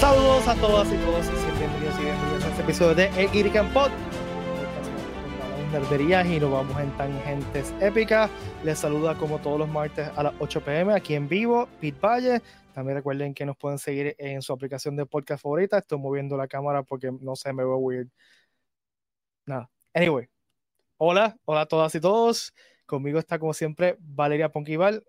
Saludos a todas y todos y bienvenidos y bienvenidos a este episodio de El Geek Pod. Nerderías y nos vamos en tangentes épicas. Les saluda como todos los martes a las 8 pm aquí en vivo, Pete Valle. También recuerden que nos pueden seguir en su aplicación de podcast favorita. Estoy moviendo la cámara porque no sé, me veo weird. Nada. Anyway. Hola, hola a todas y todos. Conmigo está como siempre Valeria Ponquival.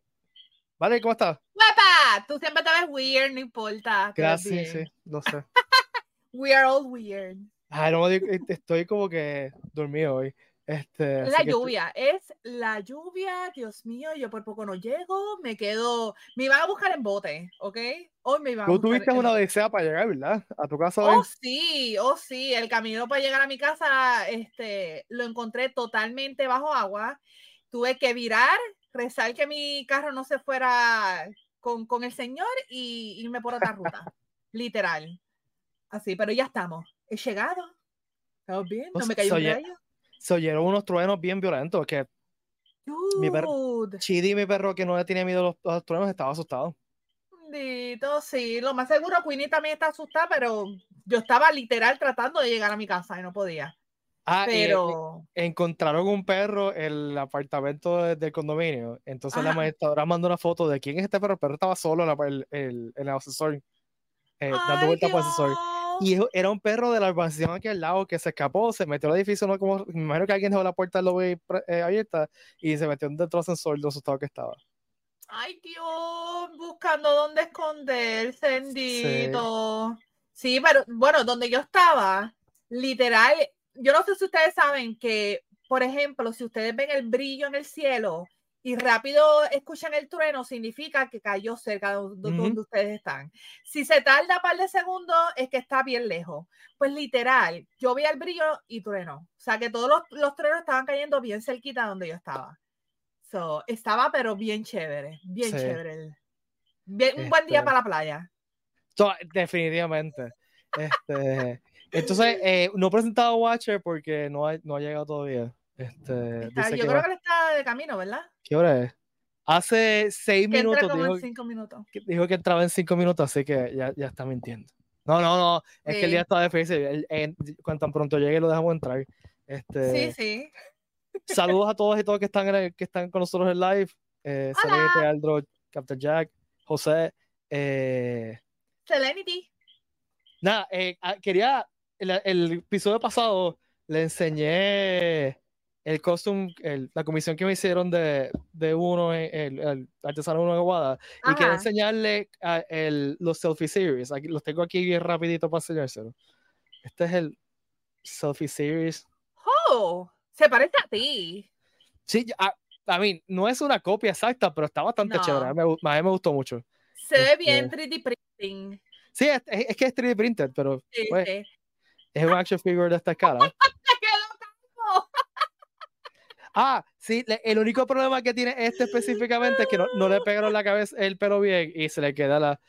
Vale, ¿cómo estás? ¡Guapa! Tú siempre te ves weird, no importa. Gracias, sí, lo sé. We are all weird. Ay, no, estoy como que dormido hoy. Este, la lluvia, es la lluvia, Dios mío, yo por poco no llego, me quedo, me iban a buscar en bote, ¿ok? Hoy me iban a Tú tuviste una odisea para llegar, ¿verdad? A tu casa hoy. Oh, sí, oh, sí, el camino para llegar a mi casa, este, lo encontré totalmente bajo agua, tuve que virar, rezar que mi carro no se fuera con, con el señor y irme por otra ruta, literal, así, pero ya estamos, he llegado, ¿estamos bien? No me cayó un rayo se oyeron unos truenos bien violentos que mi perro, Chidi, mi perro que no le tenía miedo a los, truenos, estaba asustado. Dito, sí, lo más seguro Queenie también está asustada, pero yo estaba literal tratando de llegar a mi casa y no podía. Ah, pero encontraron un perro en el apartamento del condominio. Entonces la maestra mandó una foto de quién es este perro. El perro estaba solo en, el, el ascensor, eh, dando vuelta por el ascensor. Y era un perro de la urbanización aquí al lado que se escapó, se metió al edificio, no como, me imagino que alguien dejó la puerta del lobby eh, abierta y se metió dentro del ascensor de asustado que estaba. Ay, Dios, buscando dónde esconderse, bendito. Sí. sí, pero bueno, donde yo estaba, literal, yo no sé si ustedes saben que, por ejemplo, si ustedes ven el brillo en el cielo, y rápido escuchan el trueno, significa que cayó cerca de, donde ustedes están. Si se tarda un par de segundos, es que está bien lejos. Pues literal, yo vi el brillo y trueno. O sea que todos los, los truenos estaban cayendo bien cerquita donde yo estaba. So, estaba, pero bien chévere, bien chévere. un buen día este para la playa. definitivamente. Este, entonces, eh, no he presentado Watcher porque no ha, no ha llegado todavía. Este, yo creo que él está de camino, ¿verdad? ¿Qué hora es? Hace seis minutos. Dijo, cinco minutos. Que, dijo que entraba en cinco minutos, así que ya, ya está mintiendo. No, no, no. Es que el día está difícil. cuando tan pronto llegue lo dejamos entrar. Este, sí, sí. Saludos a todos y todos que están, que están con nosotros en live. Eh, Aldro, Captain Jack, José. Eh, Selenity. Nada, eh, ah, quería. El, el episodio pasado le enseñé el costume, la comisión que me hicieron de, de uno, el, el, artesano uno de Guada, y quiero enseñarle a el, los selfie series. Aquí, los tengo aquí bien rapidito para enseñárselo. Este es el selfie series. Oh, se parece a ti. Sí, a, a mí no es una copia exacta, pero está bastante chévere. A mí, me, gustó mucho. Se ve bien 3D este printing. Sí, es, es, que es 3D printed, pero pues, es un action figure de esta escala. Ah, sí, el único problema que tiene este específicamente es que no, le pegaron la cabeza el pelo bien y se le queda la.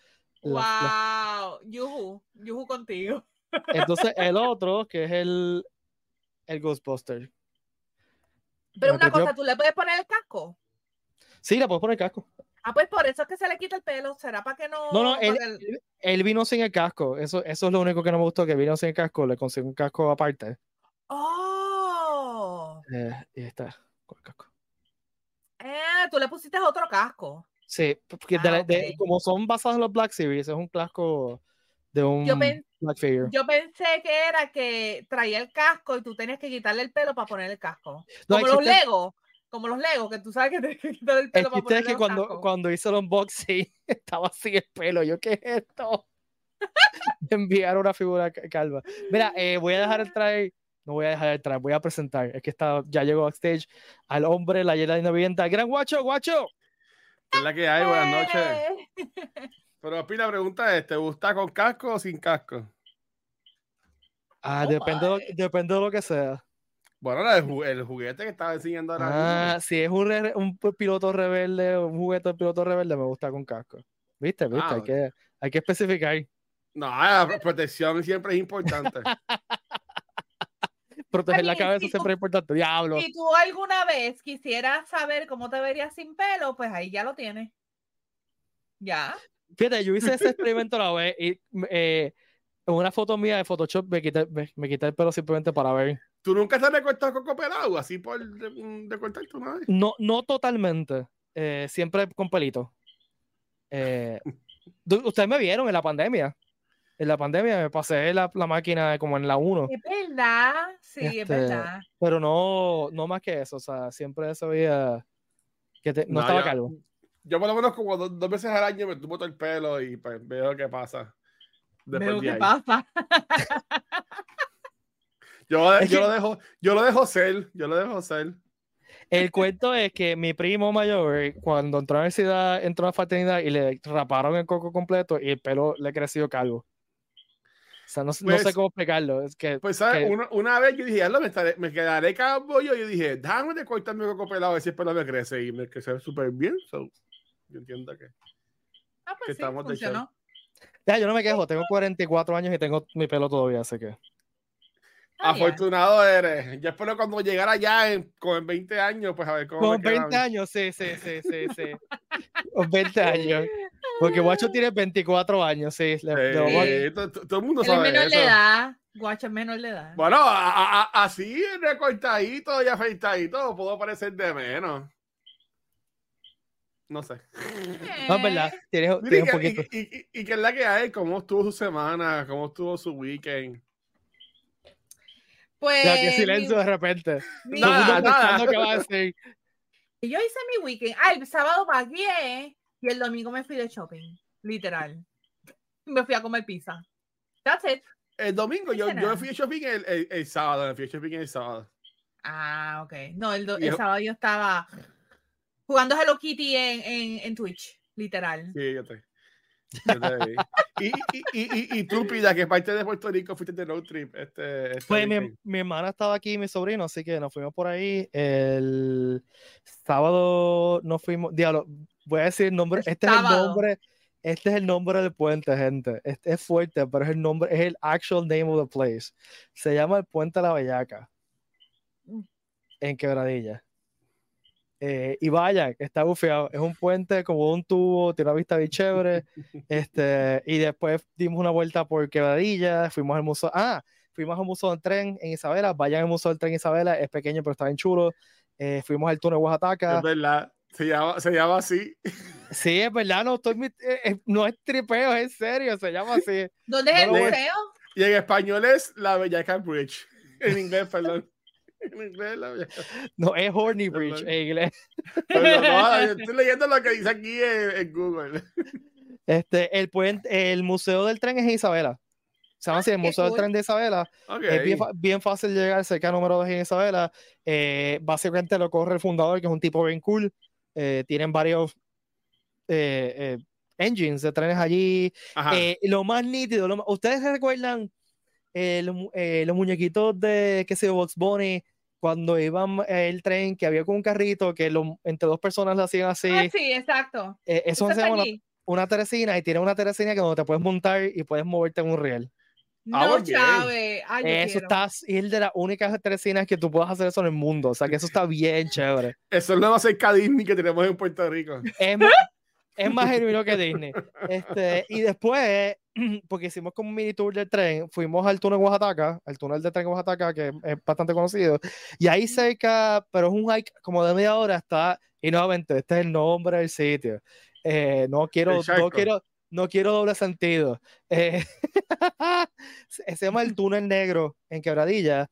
wow, yuhu, yuhu contigo. Entonces, el otro, que es el, el Ghostbuster. Pero una cosa, ¿tú le puedes poner el casco? Sí, le puedes poner el casco. Ah, pues por eso es que se le quita el pelo. ¿Será para que no.? No, no, él, vino sin el casco. Eso, eso es lo único que no me gustó, que vino sin el casco. Le conseguí un casco aparte. Oh. Eh, y está con el casco. Eh, tú le pusiste otro casco. Sí, porque ah, como son basados en los Black Series, es un casco de un yo Black Figure. Yo pensé que era que traía el casco y tú tenías que quitarle el pelo para poner el casco. como los Legos. Como los Legos, que tú sabes que tienes que quitarle el pelo para poner el que cuando, cuando hice el unboxing estaba así el pelo. Yo, ¿qué es esto? Enviar una figura calva. Mira, eh, voy a dejar el try no voy a dejar de entrar, voy a presentar. Es que está, ya llegó backstage al hombre, la llena de vivienda. ¡Gran guacho, guacho! Es la que hay, buenas noches. Pero a la pregunta es, ¿te gusta con casco o sin casco? Ah, depende, de, depende de lo que sea. Bueno, el, juguete que estaba enseñando ahora. Ah, si es un, un, piloto rebelde, un juguete de piloto rebelde, me gusta con casco. ¿Viste? ¿Viste? Ah, hay, que, hay que especificar. No, la protección siempre es importante. proteger la cabeza siempre es importante. Diablo. Si tú alguna vez quisieras saber cómo te verías sin pelo, pues ahí ya lo tienes. Ya. Fíjate, yo hice ese experimento la vez y eh, una foto mía de Photoshop me quité, me, quité el pelo simplemente para ver. ¿Tú nunca te has recortado coco pelado así por recortarte una vez? No, no totalmente. Eh, siempre con pelito. Eh, ustedes me vieron en la pandemia. En la pandemia me pasé la, la máquina como en la 1. Es verdad, sí, es Este, verdad. Pero no, no más que eso. O sea, siempre se veía que te- no, No, estaba yo- calvo. Yo por lo menos como dos, dos veces al año me tumo todo el pelo y pues veo qué pasa. Después Veo de qué ahí. pasa. Yo, que- lo dejo, yo lo dejo ser, yo lo dejo ser. El cuento es que mi primo mayor, cuando entró a la universidad, entró a la fraternidad y le raparon el coco completo y el pelo le creció calvo. O sea, no, no sé Pues- cómo explicarlo. Es que, Pues, ¿sabes? que- Una, una vez yo dije, "Diablo, me, estaré- me quedaré calvo yo. Yo dije, déjame de cortarme el coco pelado a ver si el pelo me crece. Y me crece súper bien. So, yo entiendo que. Ah, Que pues sí, estamos funcionó. Ya, yo no me quejo, tengo 44 años y tengo mi pelo todavía, así que. Ah. Afortunado eres. Yo espero cuando llegara ya en, con 20 años, pues a ver cómo. Con queda a 20 mí. años, sí, sí, sí, sí, sí. Con 20 años. Porque Guacho tiene 24 años, sí. le- le Sí, to- to- todo el mundo sabe menor eso. de edad. Guacho es menor de edad. Bueno, a- a- así recortadito y afeitadito, puedo parecer de menos. No sé. No, es verdad, tienes, Mira, tienes y, un que- poquito. y, y- y qué es la que hay, cómo estuvo su semana, cómo estuvo su weekend. Pues. Ya, qué silencio de repente. mi- Nada, nada. pensando qué va a decir. Yo hice mi weekend. Ah, el sábado pagué y el domingo me fui de shopping. Literal. Me fui a comer pizza. That's it. El domingo, yo, yo me fui de shopping el, el, el sábado, me fui de shopping el sábado. Ah, ok. No, el, do- el sábado yo estaba jugando Hello Kitty en, en, en Twitch. Literal. Sí, yo vi. y, y, y, y, y tú, Pida, que parte de Puerto Rico fuiste de road trip. Este, este Pues mi, mi hermana estaba aquí y mi sobrino, así que nos fuimos por ahí. El sábado nos fuimos. Diablo, voy a decir el nombre. Este es el nombre. Este es el nombre del puente, gente. Este es fuerte, pero es el nombre, es el actual name of the place. Se llama el Puente La Bellaca. Mm. En Quebradilla. Eh, y vayan, está bufeado. Es un puente como un tubo, tiene una vista bien chévere. Este, y después dimos una vuelta por Quebradilla, fuimos al museo. Ah, fuimos al museo del tren en Isabela. Vayan al museo del tren en Isabela, es pequeño, pero está bien chulo. Eh, fuimos al túnel Oaxaca. Es verdad, se llama, se llama así. Sí, es verdad, no, estoy, eh, no es tripeo, es en serio, se llama así. ¿Dónde es No el museo? Y en español es la Bellaca Bridge. En inglés, perdón. En inglés, la. No, es Horny Bridge en inglés. Perdón, no, yo estoy leyendo lo que dice aquí en, en Google. Este, el, puente, el museo del tren es en Isabela. Se llama así, el qué museo del tren de Isabela. Es bien, fácil llegar cerca número 2 en Isabela. Eh, básicamente lo corre el fundador, que es un tipo bien cool. Eh, tienen varios eh, engines de trenes allí. Lo más nítido, lo más- ¿ustedes recuerdan los muñequitos de, qué sé yo, Box Bunny, cuando iban eh, el tren, que había con un carrito, que lo- entre dos personas lo hacían así? Ah, sí, exacto. Eh, eso Eso se llama una, una teresina y tiene una teresina que donde te puedes montar y puedes moverte en un riel. Ah, No, bien. Chávez. Ay, Eso está, es de las únicas teresinas que tú puedes hacer eso en el mundo. O sea que eso está bien chévere. Eso es lo más cerca de Disney que tenemos en Puerto Rico. Es más, es más genuino que Disney. Este, y después, porque hicimos como un mini tour del tren, fuimos al túnel Oaxaca, al túnel de tren Oaxaca, que es bastante conocido. Y ahí cerca, pero es un hike como de media hora, está, y nuevamente, este es el nombre del sitio. Eh, no quiero, no quiero, no quiero doble sentido. Eh, se se llama el túnel negro en Quebradilla.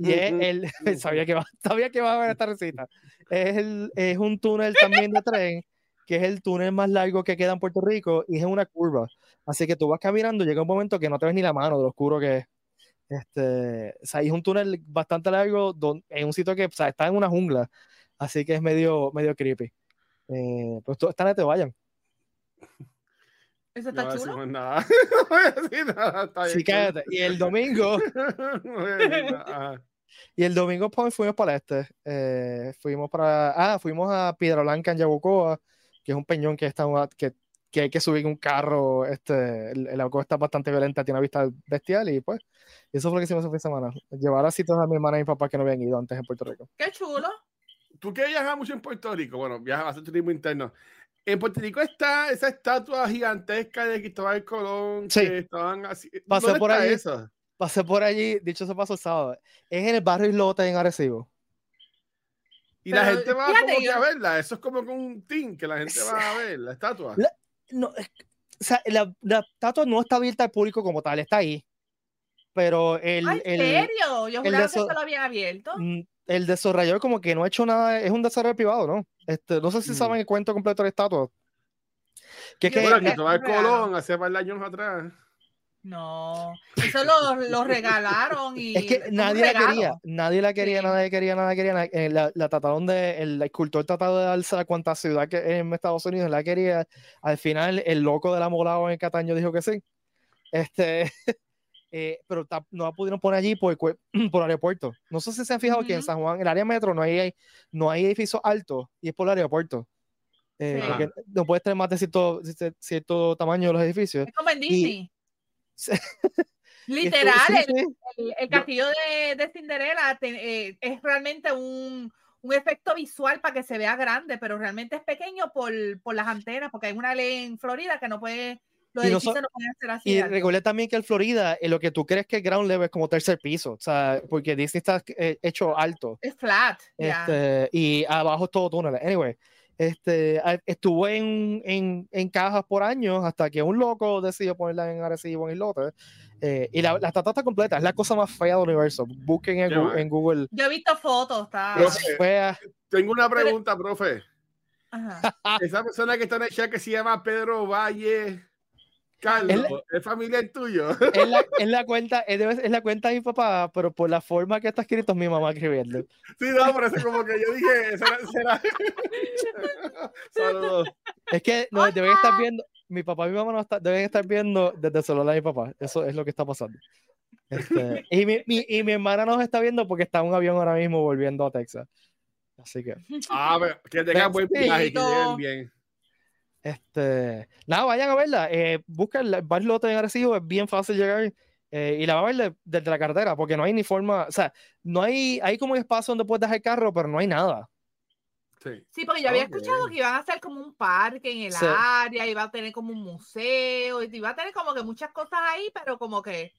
Y es el, sabía que va, sabía que va a haber esta recita. Es, el, es un túnel también de tren, que es el túnel más largo que queda en Puerto Rico y es una curva. Así que tú vas caminando, llega un momento que no te ves ni la mano de lo oscuro que es. Este, o sea, es un túnel bastante largo don- en un sitio que o sea, está en una jungla. Así que es medio, medio creepy. Eh, pues tú, esta vez te vayan. Eso No está a chulo. decir más nada. No decir nada. Está bien, Sí, cállate. Y el domingo, No y el domingo pues, fuimos para el este. Eh, fuimos para, ah, fuimos a Piedra Blanca en Yabucoa, que es un peñón que está, que, que hay que subir en un carro. Este, el, el agua está bastante violenta, tiene una vista bestial y pues, eso fue lo que hicimos ese fin de semana. Llevar a sitios a mi hermana y mi papá que no habían ido antes en Puerto Rico. Qué chulo. Tú que viajas mucho en Puerto Rico, bueno, viajas bastante turismo interno. En Puerto Rico está esa estatua gigantesca de Cristóbal Colón Sí. que estaban así. Pasé ¿Dónde por está allí. eso? Pasé por allí, dicho se pasó el sábado. Es en el barrio Islote en Arecibo. Y la gente va fíjate, como que a verla. Eso es como con un team que la gente va a ver, la estatua. La- No, es- o sea, la, la estatua no está abierta al público como tal, está ahí. Pero el, Ay, ¿En el, serio? Yo el juraba que eso- se lo había abierto. mm, el desarrollador como que no ha hecho nada, es un desarrollo privado, ¿no? Este, no sé si Mm. saben el cuento completo de la estatua. Que es que Bueno, que-. Colón hace de años atrás. No, eso lo, lo regalaron y Es que nadie la quería, nadie la quería, Sí. nadie quería, nadie quería. na- eh, La, la trataron de, el escultor trató de darse a cuanta ciudad que en Estados Unidos la quería. Al final, el loco del amolado en Cataño dijo que sí. Este, eh, pero ta- no la pudieron poner allí por, por aeropuerto. No sé si se han fijado que en. San Juan, en el área metro, no hay, no hay edificios altos y es por el aeropuerto. Eh, Sí. no puedes tener más de cierto, cierto- cierto tamaño de los edificios. Es como en Disney. Literal, el, el- el castillo de, de Cinderella te- eh, es realmente un, un efecto visual para que se vea grande, pero realmente es pequeño por, por las antenas, porque hay una ley en Florida que no puede, Y no pueden ser así. Y recuerda también que en Florida, eh, lo que tú crees que el ground level es como tercer piso, o sea, porque Disney está eh, hecho alto. Es flat. Este, y abajo es todo túnel. Anyway, este, a- estuvo en, en, en cajas por años hasta que un loco decidió ponerla en Arecibo en Islote. Eh, y la, la estatua está completa, es la cosa más fea del universo. Busquen en, en Google. Yo he visto fotos, está. Pero- Es fea. Tengo una pregunta, profe. Ajá. Esa persona que está en el chat que se llama Pedro Valle Carlos, ¿es, familiar tuyo? Es la, es la cuenta, es, de- es la cuenta de mi papá, pero por la forma que está escrito es mi mamá escribiendo. Sí, no, por eso como que yo dije, será, será. Saludos. Es que no, deben estar viendo, mi papá y mi mamá no está- deben estar viendo desde el celular de mi papá. Eso es lo que está pasando. Este, y, mi, mi- y mi hermana nos está viendo porque está en un avión ahora mismo volviendo a Texas. Así que, Ah, pero que tengan buen viaje, que lleguen bien. Este, nada, vayan a verla. Eh, el bar lote en Arecibo, es bien fácil llegar. eh, y la va a ver de- desde la carretera, porque no hay ni forma, o sea, no hay, hay como un espacio donde puedes dejar el carro, pero no hay nada. Sí. Sí, porque yo había escuchado que iban a hacer como un parque en el Sí. área, iba a tener como un museo, y iba a tener como que muchas cosas ahí, pero como que,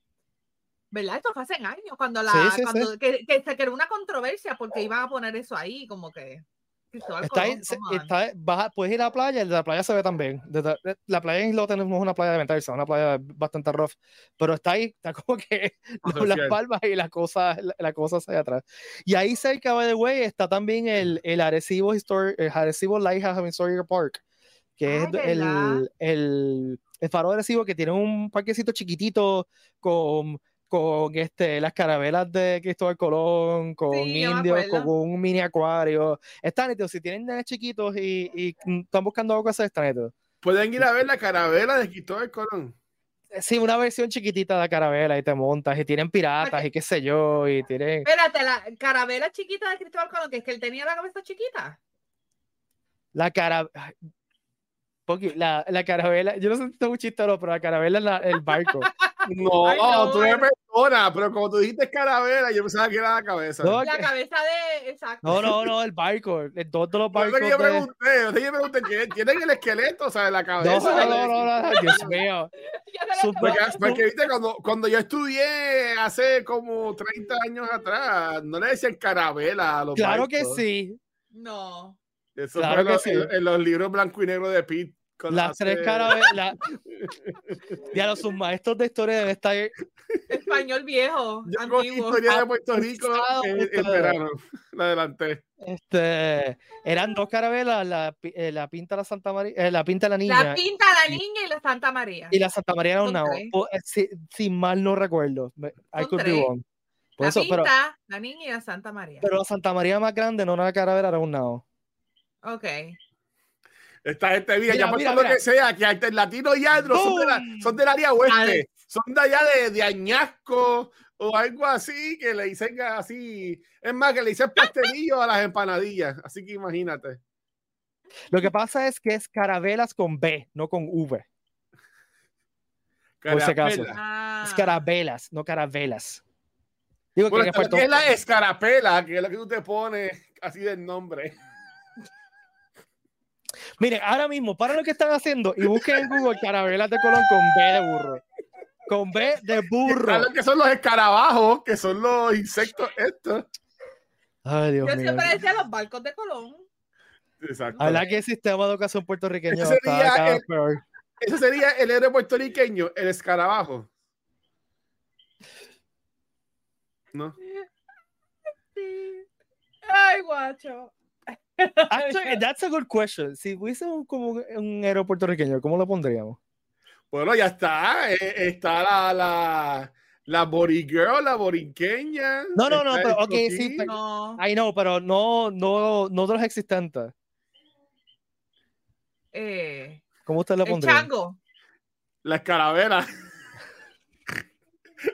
¿verdad? Esto fue hace años, cuando la, Sí, sí, cuando, Que, que se creó una controversia porque iban a poner eso ahí, como que. Cristóbal Está ahí, Colón, on. está, baja- puedes ir a la playa, la playa se ve también. Desde- de- la playa en Islote no es una playa de es una playa bastante rough, pero está ahí, está como que Social. las palmas y las cosas, la, la cosa hacia atrás. Y ahí cerca, by the way, está también el, el Arecibo, Histor- el Arecibo Lighthouse Historical Park, que es Ay, ¿verdad? el, el, el faro de Arecibo que tiene un parquecito chiquitito con, con este, las carabelas de Cristóbal Colón, con Sí, indios, con un mini acuario. Está nítido. Si tienen nenes chiquitos y, y están buscando algo que hacer. Pueden ir a ver la carabela de Cristóbal Colón. Sí, una versión chiquitita de la carabela y te montas y tienen piratas y qué sé yo, y tienen... Espérate, la carabela chiquita de Cristóbal Colón, que es que él tenía la cabeza chiquita. La cara... Poqui, la, la carabela, yo no sé si esto es un chiste o no, pero la carabela es la- el barco. No, Ay, no, tú eres persona, pero como tú dijiste carabela, yo pensaba que era la cabeza. No, La que- cabeza de. Exacto. no, no, no, el barco, el dos de los barcos. que yo de- pregunté, yo pregunté, ¿tienen- ¿tienen el esqueleto, o sea, la No, cabeza? no, no, no, no, Dios mío. Super- Porque, porque, viste, cuando, cuando yo estudié hace como 30 años atrás, no le decían carabela a los Claro que barcos. sí. No. Eso Claro fue en que los- sí. en, en los libros blanco y negro de Pete. Las tres carabelas. Ya los sus maestros de historia deben estar. Español viejo, Yo con antiguo. historia de Puerto Rico Abusado, en, en ustedes. verano. La adelanté. Este, eran dos carabelas, la, eh, la pinta la Santa María, eh, la pinta la niña La pinta la niña y la Santa María. y la Santa María era un Son nao. tres. Po- eh, Si, si mal no recuerdo. I could be tres. wrong. Por la eso, pinta, pero, la niña y la Santa María. pero la Santa María más grande no era una carabela, era un nao. ok. Esta gente mira, Mira, ya mira, lo mira. que sea, que alternativo y andro son, de son del área oeste, son de allá de, de Añasco o algo así, que le dicen así. Es más, que le dicen pastelillo a las empanadillas. Así que imagínate. Lo que pasa es que es carabelas con B, no con V. Por si acaso. Ah. Es carabelas, no carabelas. Digo Bueno, que es la escarapela, que es lo que tú te pones así del nombre. Mire, ahora mismo, para lo que están haciendo y busquen en Google carabelas de Colón con B de burro. Con B de burro. que son los escarabajos, que son los insectos estos. Ay, Dios Yo mío. siempre decía los barcos de Colón. Exacto. Habla que el sistema de educación puertorriqueño Ese sería el- peor. Ese sería el héroe puertorriqueño, el escarabajo. ¿No? Sí. Ay, guacho. Actually, that's a good question. Si hubiese un, como un- héroe puertorriqueño, ¿cómo lo pondríamos? Bueno, ya está. eh, está la, la, la borigirl, la borinqueña. No, no, no, pero, el ok, sí, pero- No. I know, pero no, no, no de los existentes. Eh, ¿Cómo usted el pondría? chango. La escarabela.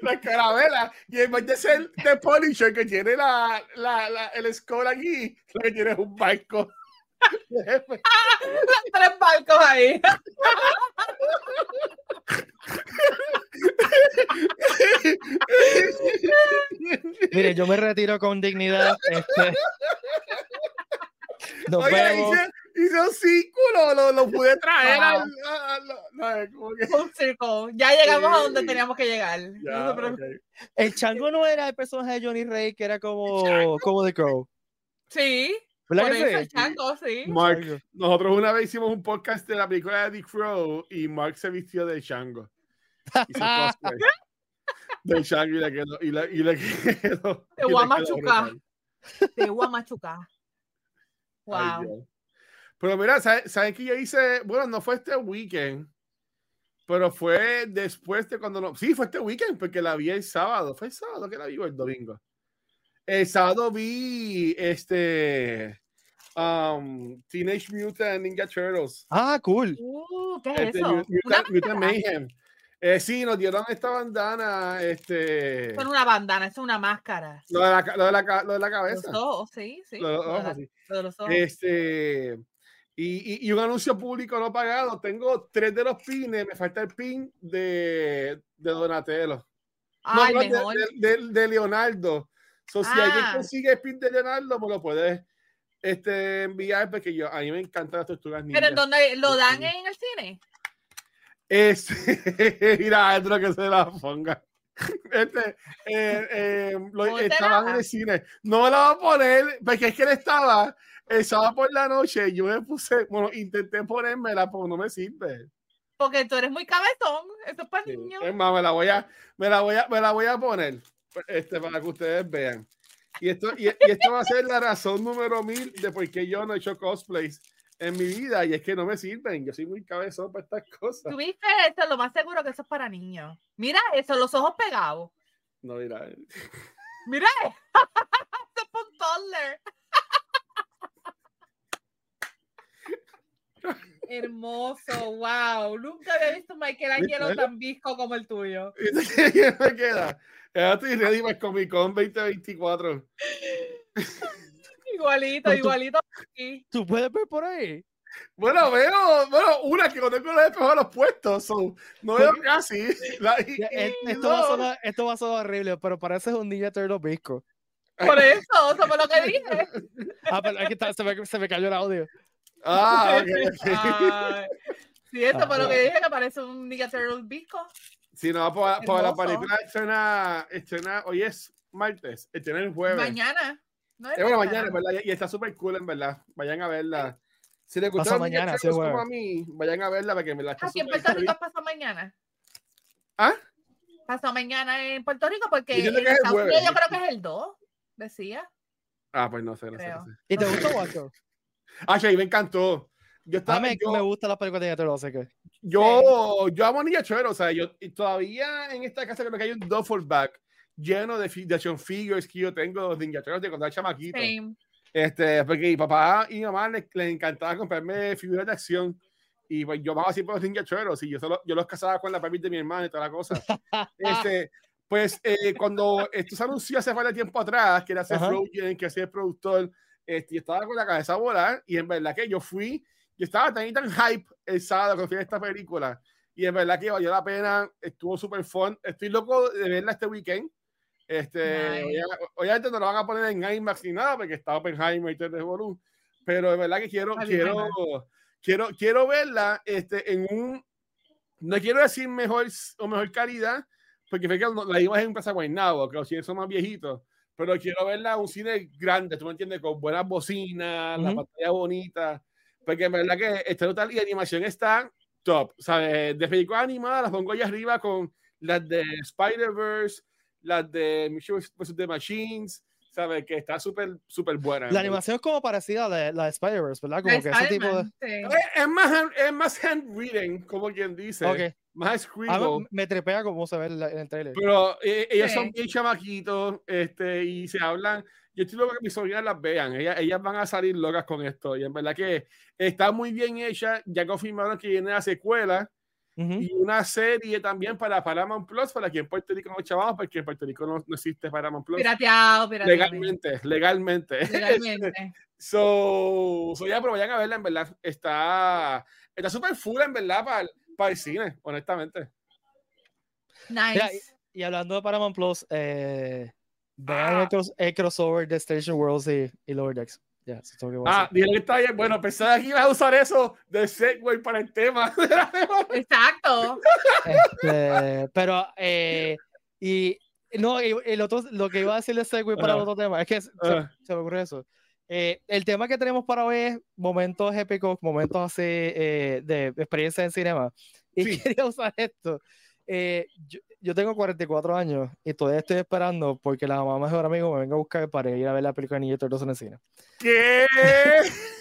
La escarabela. Y en vez de ser The Punisher, que tiene la, la, la, el score aquí, lo que tiene es un barco. Tres barcos ahí. Mire, yo me retiro con dignidad. Este... Nos Oye, vemos. hice, hice un círculo, lo, lo pude traer al. a- a- lo- no, como que- Un circo. Ya llegamos a donde teníamos que llegar. Ya, No. El chango no era el personaje de Johnny Ray, que era como, como The Crow. Sí, ¿Verdad por que eso sí? el chango, sí. Mark, nosotros una vez hicimos un podcast de la película de Dick Crow y Mark se vistió de. Hizo cosplay del Shango y le quedó. Y le, y le quedó Te y le voy a quedó machucar. Te voy a machucar. Wow. Pero mira, ¿sabes saben que yo hice? Bueno, no fue este weekend, pero fue después de cuando no. Sí, fue este weekend, porque la vi el sábado. Fue el sábado que la vi o el domingo. El sábado vi este. Um, Teenage Mutant Ninja Turtles. Ah, cool. Uh, ¿qué es Este, eso? Mutant, Mutant. Mayhem. Eh, sí, nos dieron esta bandana. Este. Son una bandana, es una máscara. Lo de la, lo de la, lo de la Los cabeza. ojos, sí, sí. Lo de los Lo ojos, sí. lo de los ojos. Este, y, y- y un anuncio público no pagado. Tengo tres de los pines, me falta el pin de, de Donatello. No, Ay, no, de- mejor. de, de- de Leonardo. So, si alguien Ah. consigue el pin de Leonardo, me lo puedes este, enviar porque yo, a mí me encantan las tortugas Pero en donde lo dan en el cine. Este, mira, otro que se la ponga. Este, eh, eh, lo- Póntela. estaba en el cine. No me la voy a poner, porque es que él estaba el sábado por la noche. Yo me puse, bueno, intenté ponérmela, pero no me sirve. Porque tú eres muy cabezón. Eso es para Sí, niños. Es más, me la voy a, me la voy a, me la voy a poner este, para que ustedes vean. Y esto, y, y esto va a ser la razón número mil de por qué yo no he hecho cosplays en mi vida. Y es que no me sirven. Yo soy muy cabezón para estas cosas. Tú viste eso, lo más seguro que eso es para niños. Mira eso, los ojos pegados. No, mira. Mira eso. Es un toddler. Hermoso, wow. Nunca había visto un Michelangelo tan visco como el tuyo. ¿Viste qué me queda? Ya estoy ready para el Comic Con 2024. Igualito, igualito. aquí. ¿Tú puedes ver por ahí? Bueno, veo, bueno, una que no tengo los espejos a los puestos, so, no veo casi. La- y- Ya, e- y Esto, va a no. sonar, esto va a sonar horrible, pero pareces un Ninja Turtle visco. Por eso, eso fue lo que dije. Ah, pero que está- se, me, se me cayó el audio. Ah, ok, ok. Ay, Sí, eso fue lo Ah. que dije, que parece un Ninja Turtle visco. Si no, para, para la Hermoso. película estrena, estrena, hoy es martes, estrena el jueves. Mañana. ¿No es Es bueno, mañana, ¿verdad? Y, y está súper cool, en verdad. Vayan a verla. Si les gusta Pasa mañana, sí, como a mí, vayan a verla porque me la está Aquí en súper Puerto Rico pasó mañana. ¿Ah? Pasó mañana en Puerto Rico porque Yo en que es el Estados Unidos jueves. yo creo que es el 2, decía. Ah, pues no sé, no sé, Creo. no sé. ¿Y te gustó, Walter? Ah, me encantó. Yo A estaba, mí yo, me gustan las películas de Ninja Turtle, así que... Yo, yo amo Ninja Turtle, o sea, yo y todavía en esta casa creo que hay un duffel bag lleno de, de action figures que yo tengo de Ninja Turtles de cuando era chamaquito. Same. Este, porque mi papá y mi mamá les, les encantaba comprarme figuras de acción y pues yo amaba siempre los Ninja Turtles y yo, solo, yo los casaba con la papi de mi hermana y toda la cosa. Este, pues eh, cuando esto se anunció hace falta tiempo atrás, que era Seth. Rogen, que hacía el productor, este, yo estaba con la cabeza a volar y en verdad que yo fui, yo estaba tan y tan hype el sábado cuando fui a esta película y en verdad que valió la pena, estuvo súper fun, estoy loco de verla este weekend. Este, Nice. obvia- obviamente no lo van a poner en IMAX ni nada porque está Oppenheimer y todo el revolú, pero en verdad que quiero, Ay, quiero, quiero, quiero verla este, en un, no quiero decir mejor o mejor calidad, porque fue que la imagen en Plaza Guaynabo, que los cines son más viejitos, pero quiero verla en un cine grande, tú me entiendes, con buenas bocinas, la pantalla bonita, porque en verdad que está total y animación está top, ¿sabes? De películas animadas las pongo allá arriba con las de Spider-Verse, las de Mission vs. The Machines, ¿sabes? Que está súper, súper buena. La animación es como parecida a la, la de Spider-Verse, ¿verdad? Como que ese tipo de... Es, más, es más hand reading, como quien dice. Okay. Más scribble. me trepea como se ve en, el trailer. Pero eh, ellos son bien chamaquitos este, y se hablan. Yo estoy loco que mis sobrinas las vean. Ellas, ellas van a salir locas con esto. Y en verdad que está muy bien hecha. Ya confirmaron que viene la secuela y una serie también para Paramount Plus, para quien en Puerto Rico no chavamos, porque en Puerto Rico no, existe Paramount Plus. Pirateado, pirateado. Legalmente, legalmente. Legalmente. so, so, ya, pero vayan a verla, en verdad. Está está súper full, en verdad, para, para el cine, honestamente. Nice. y, hablando de Paramount Plus, eh, vean ah. el, crossover de Station Worlds y, y Lower Decks ah, dije que está bien. Bueno, pensaba que iba a usar eso de Segway para el tema. Exacto. Este, pero, eh, y no, el otro, lo que iba a decir de Segway para el otro tema, es que se, me ocurre eso. Eh, el tema que tenemos para hoy es momentos épicos, momentos así eh, de experiencia en cinema. Y quería usar esto. yo, yo tengo 44 años y todavía estoy esperando porque la mamá mejor amigo me venga a buscar para ir a ver la película de Niño Turtles en el cine. ¿Qué?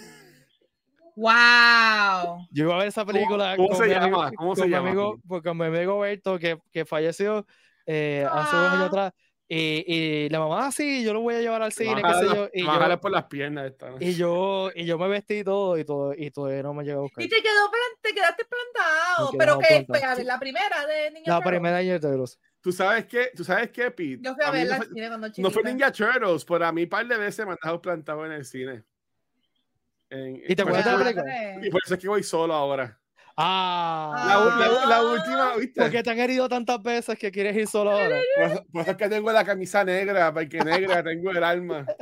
¡Wow! Yo iba a ver esa película. ¿Cómo, se llama? ¿Cómo se llama? Amigo, porque mi amigo Berto, que, que falleció eh, hace unos años atrás, y, y, la mamá, sí, yo lo voy a llevar al cine, qué sé yo. Y yo, por las piernas. Esta, y, yo, y yo me vestí y todo, y todo, y todavía no me llegó a buscar. Y te, quedó, te quedaste plantado. Pero que, la primera de Ninja La primera de Ninja Turtles. ¿Tú sabes qué? ¿Tú sabes qué, Pete? Yo fui a, verla no, cine cuando No fue Ninja Turtles, pero a mí un par de veces me han dejado plantado en el cine. En, ¿Y te acuerdas de la película? Y por eso es que voy solo ahora. Ah, la, última, ¿viste? Porque te han herido tantas veces que quieres ir solo ahora. Pues, pues es que tengo la camisa negra, porque negra tengo el alma.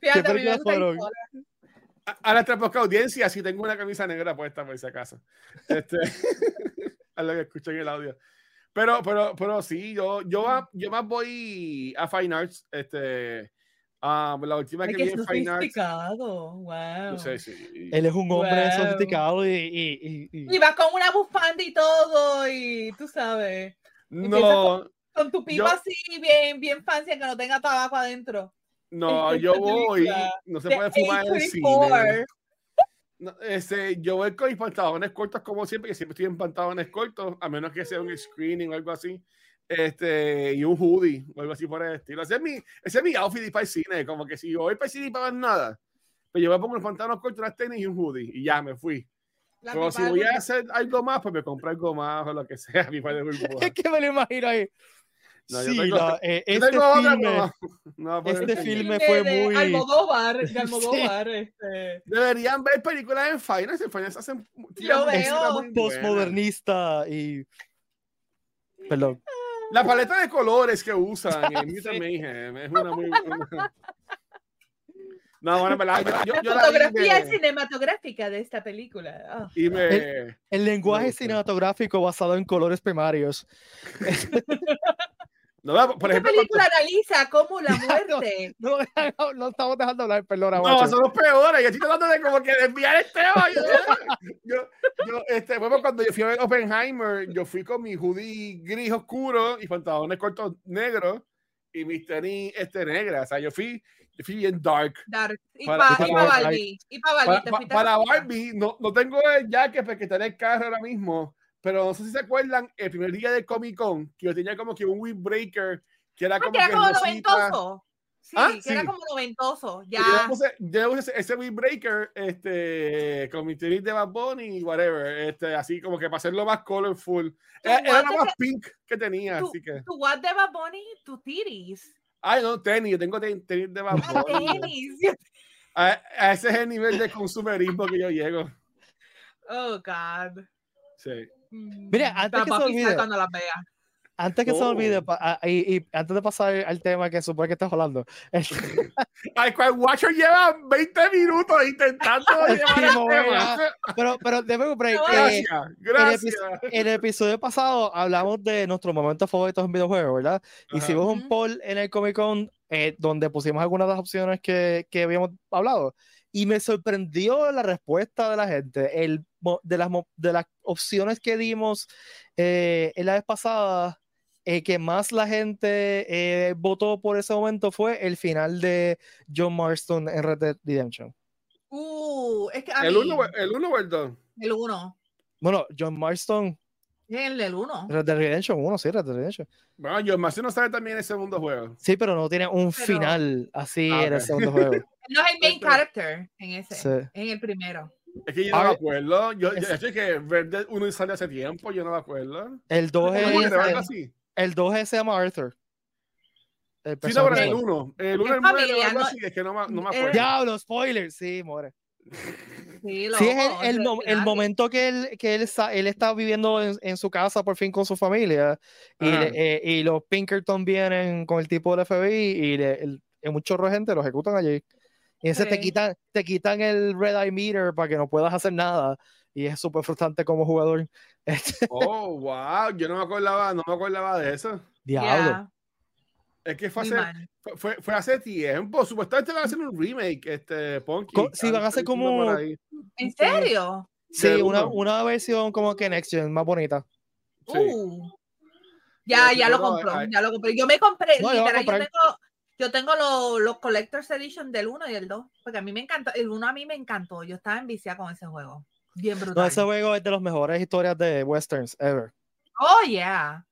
Fíjate, ¿Qué a, a nuestra poca audiencia, si tengo una camisa negra puesta, por si acaso. Este, a lo que escuchen el audio. Pero, pero, pero sí, yo, yo, yo más voy a Fine Arts. Este, Ah, la última que vi en Fine Arts. Wow. sé, sí. Él es un hombre sofisticado y, y, y, y, va con una bufanda y todo, y tú sabes. No. Con, tu pipa así, bien, bien fancy, que no tenga tabaco adentro. No, yo voy. No se puede fumar en el cine. No, este, yo voy con mis pantalones cortos como siempre, que siempre estoy en pantalones cortos, a menos que sea un screening o algo así este, y un hoodie o algo así por el estilo. Ese es mi, ese es mi outfit para el cine. Como que si yo voy para el cine y para nada, pues yo me pongo los pantalones cortos, las tenis y un hoodie y ya me fui. Pero si voy a hacer algo más, pues me compro algo más o lo que sea. Mi padre es que me lo imagino ahí. No, sí, tengo, la, eh, este, filme, no, este filme fue muy. Almodóvar, de Almodóvar. Sí. Este... Deberían ver películas en Finance. En Finance hacen. Yo veo. Postmodernista y. Perdón. La paleta de colores que usan en Mutant Mayhem es una muy buena. No, bueno, verdad, yo, yo, la fotografía cinematográfica de esta película. Oh. Y me... el, lenguaje cinematográfico basado en colores primarios. No, por ejemplo, película analiza cómo la muerte. No, no, no, estamos dejando hablar, perdón. No, son los peores. Yo estoy tratando de como que desviar el tema. Yo, yo, este, bueno, cuando yo fui a ver Oppenheimer, yo fui con mi hoodie gris oscuro y pantalones cortos negros y mis tenis este, negras. O sea, yo fui, yo fui bien dark. Dark. Y para, pa, Barbie. Y para Barbie. Para, para Barbie, no, no tengo el jacket porque está en el carro ahora mismo pero no sé si se acuerdan, el primer día de Comic Con, que yo tenía como que un windbreaker, que era ah, como, que era como noventoso. Sí, ¿Ah? que era como noventoso. Ya. Yo puse, yo puse ese windbreaker este, con mi tenis de Bad Bunny y whatever. Este, así como que para hacerlo más colorful. Era, era más pink que tenía. Tu, así que. Tu what de Bad Bunny, tu tiris. Ay, no, tenis. Yo tengo tenis, de Bad ah, Bunny. tenis. A, a, ese es el nivel de consumerismo que yo llego. Oh, God. Sí. Mira, antes que se olvide. Cuando las vea. antes que se me olvide, y, antes de pasar al tema que supone que estás hablando. Ay, cual Watcher lleva 20 minutos intentando Pero, pero debe Gracias, gracias. En el, episodio pasado hablamos de nuestros momentos favoritos en videojuegos, ¿verdad? Hicimos un poll en el Comic Con eh, donde pusimos algunas de las opciones que, que habíamos hablado y me sorprendió la respuesta de la gente. El, de, las, de las opciones que dimos eh, en la vez pasada, eh, que más la gente eh, votó por ese momento fue el final de John Marston en Red Dead Redemption. Uh, es que ¿El 1 el uno o el 2? El 1. Bueno, John Marston. El del 1. Red Dead Redemption 1, sí, Red Dead Redemption. Bueno, John Marston no sabe también el segundo juego. Sí, pero no tiene un final así ah, en el segundo juego. No es el main character en ese, en el primero. Es que yo no me acuerdo. Yo, es... yo, que Red Dead 1 sale hace tiempo, yo no me acuerdo. El 2 es. El 2 se llama Arthur. El sí, no, pero el 1. El 1 es algo así, es que no, no me acuerdo. Diablo, spoilers, sí, more. Sí, sí, es el, el, el, momento que él, que él, está, él está viviendo en, en, su casa por fin con su familia y, eh, y los Pinkerton vienen con el tipo del FBI y le, el, un chorro de gente lo ejecutan allí. Y ese te, quitan, te quitan el red eye meter para que no puedas hacer nada. Y es súper frustrante como jugador. Oh, wow. Yo no me acordaba, no me acordaba de eso. Diablo. Es que fue hace, fue, fue hace, tiempo. Supuestamente van a hacer un remake, este, Punky. Sí, van a hacer como. ¿En serio? Sí, una, una, versión como que Next Gen, más bonita. Sí. Uh. Ya, ya lo compró, ya lo compré. Yo me compré, literal, yo tengo, yo tengo los, los Collector's Edition del 1 y del 2, porque a mí me encantó. El 1 a mí me encantó. Yo estaba enviciada con ese juego. Bien brutal. ese juego es de las mejores historias de westerns ever. Oh, yeah.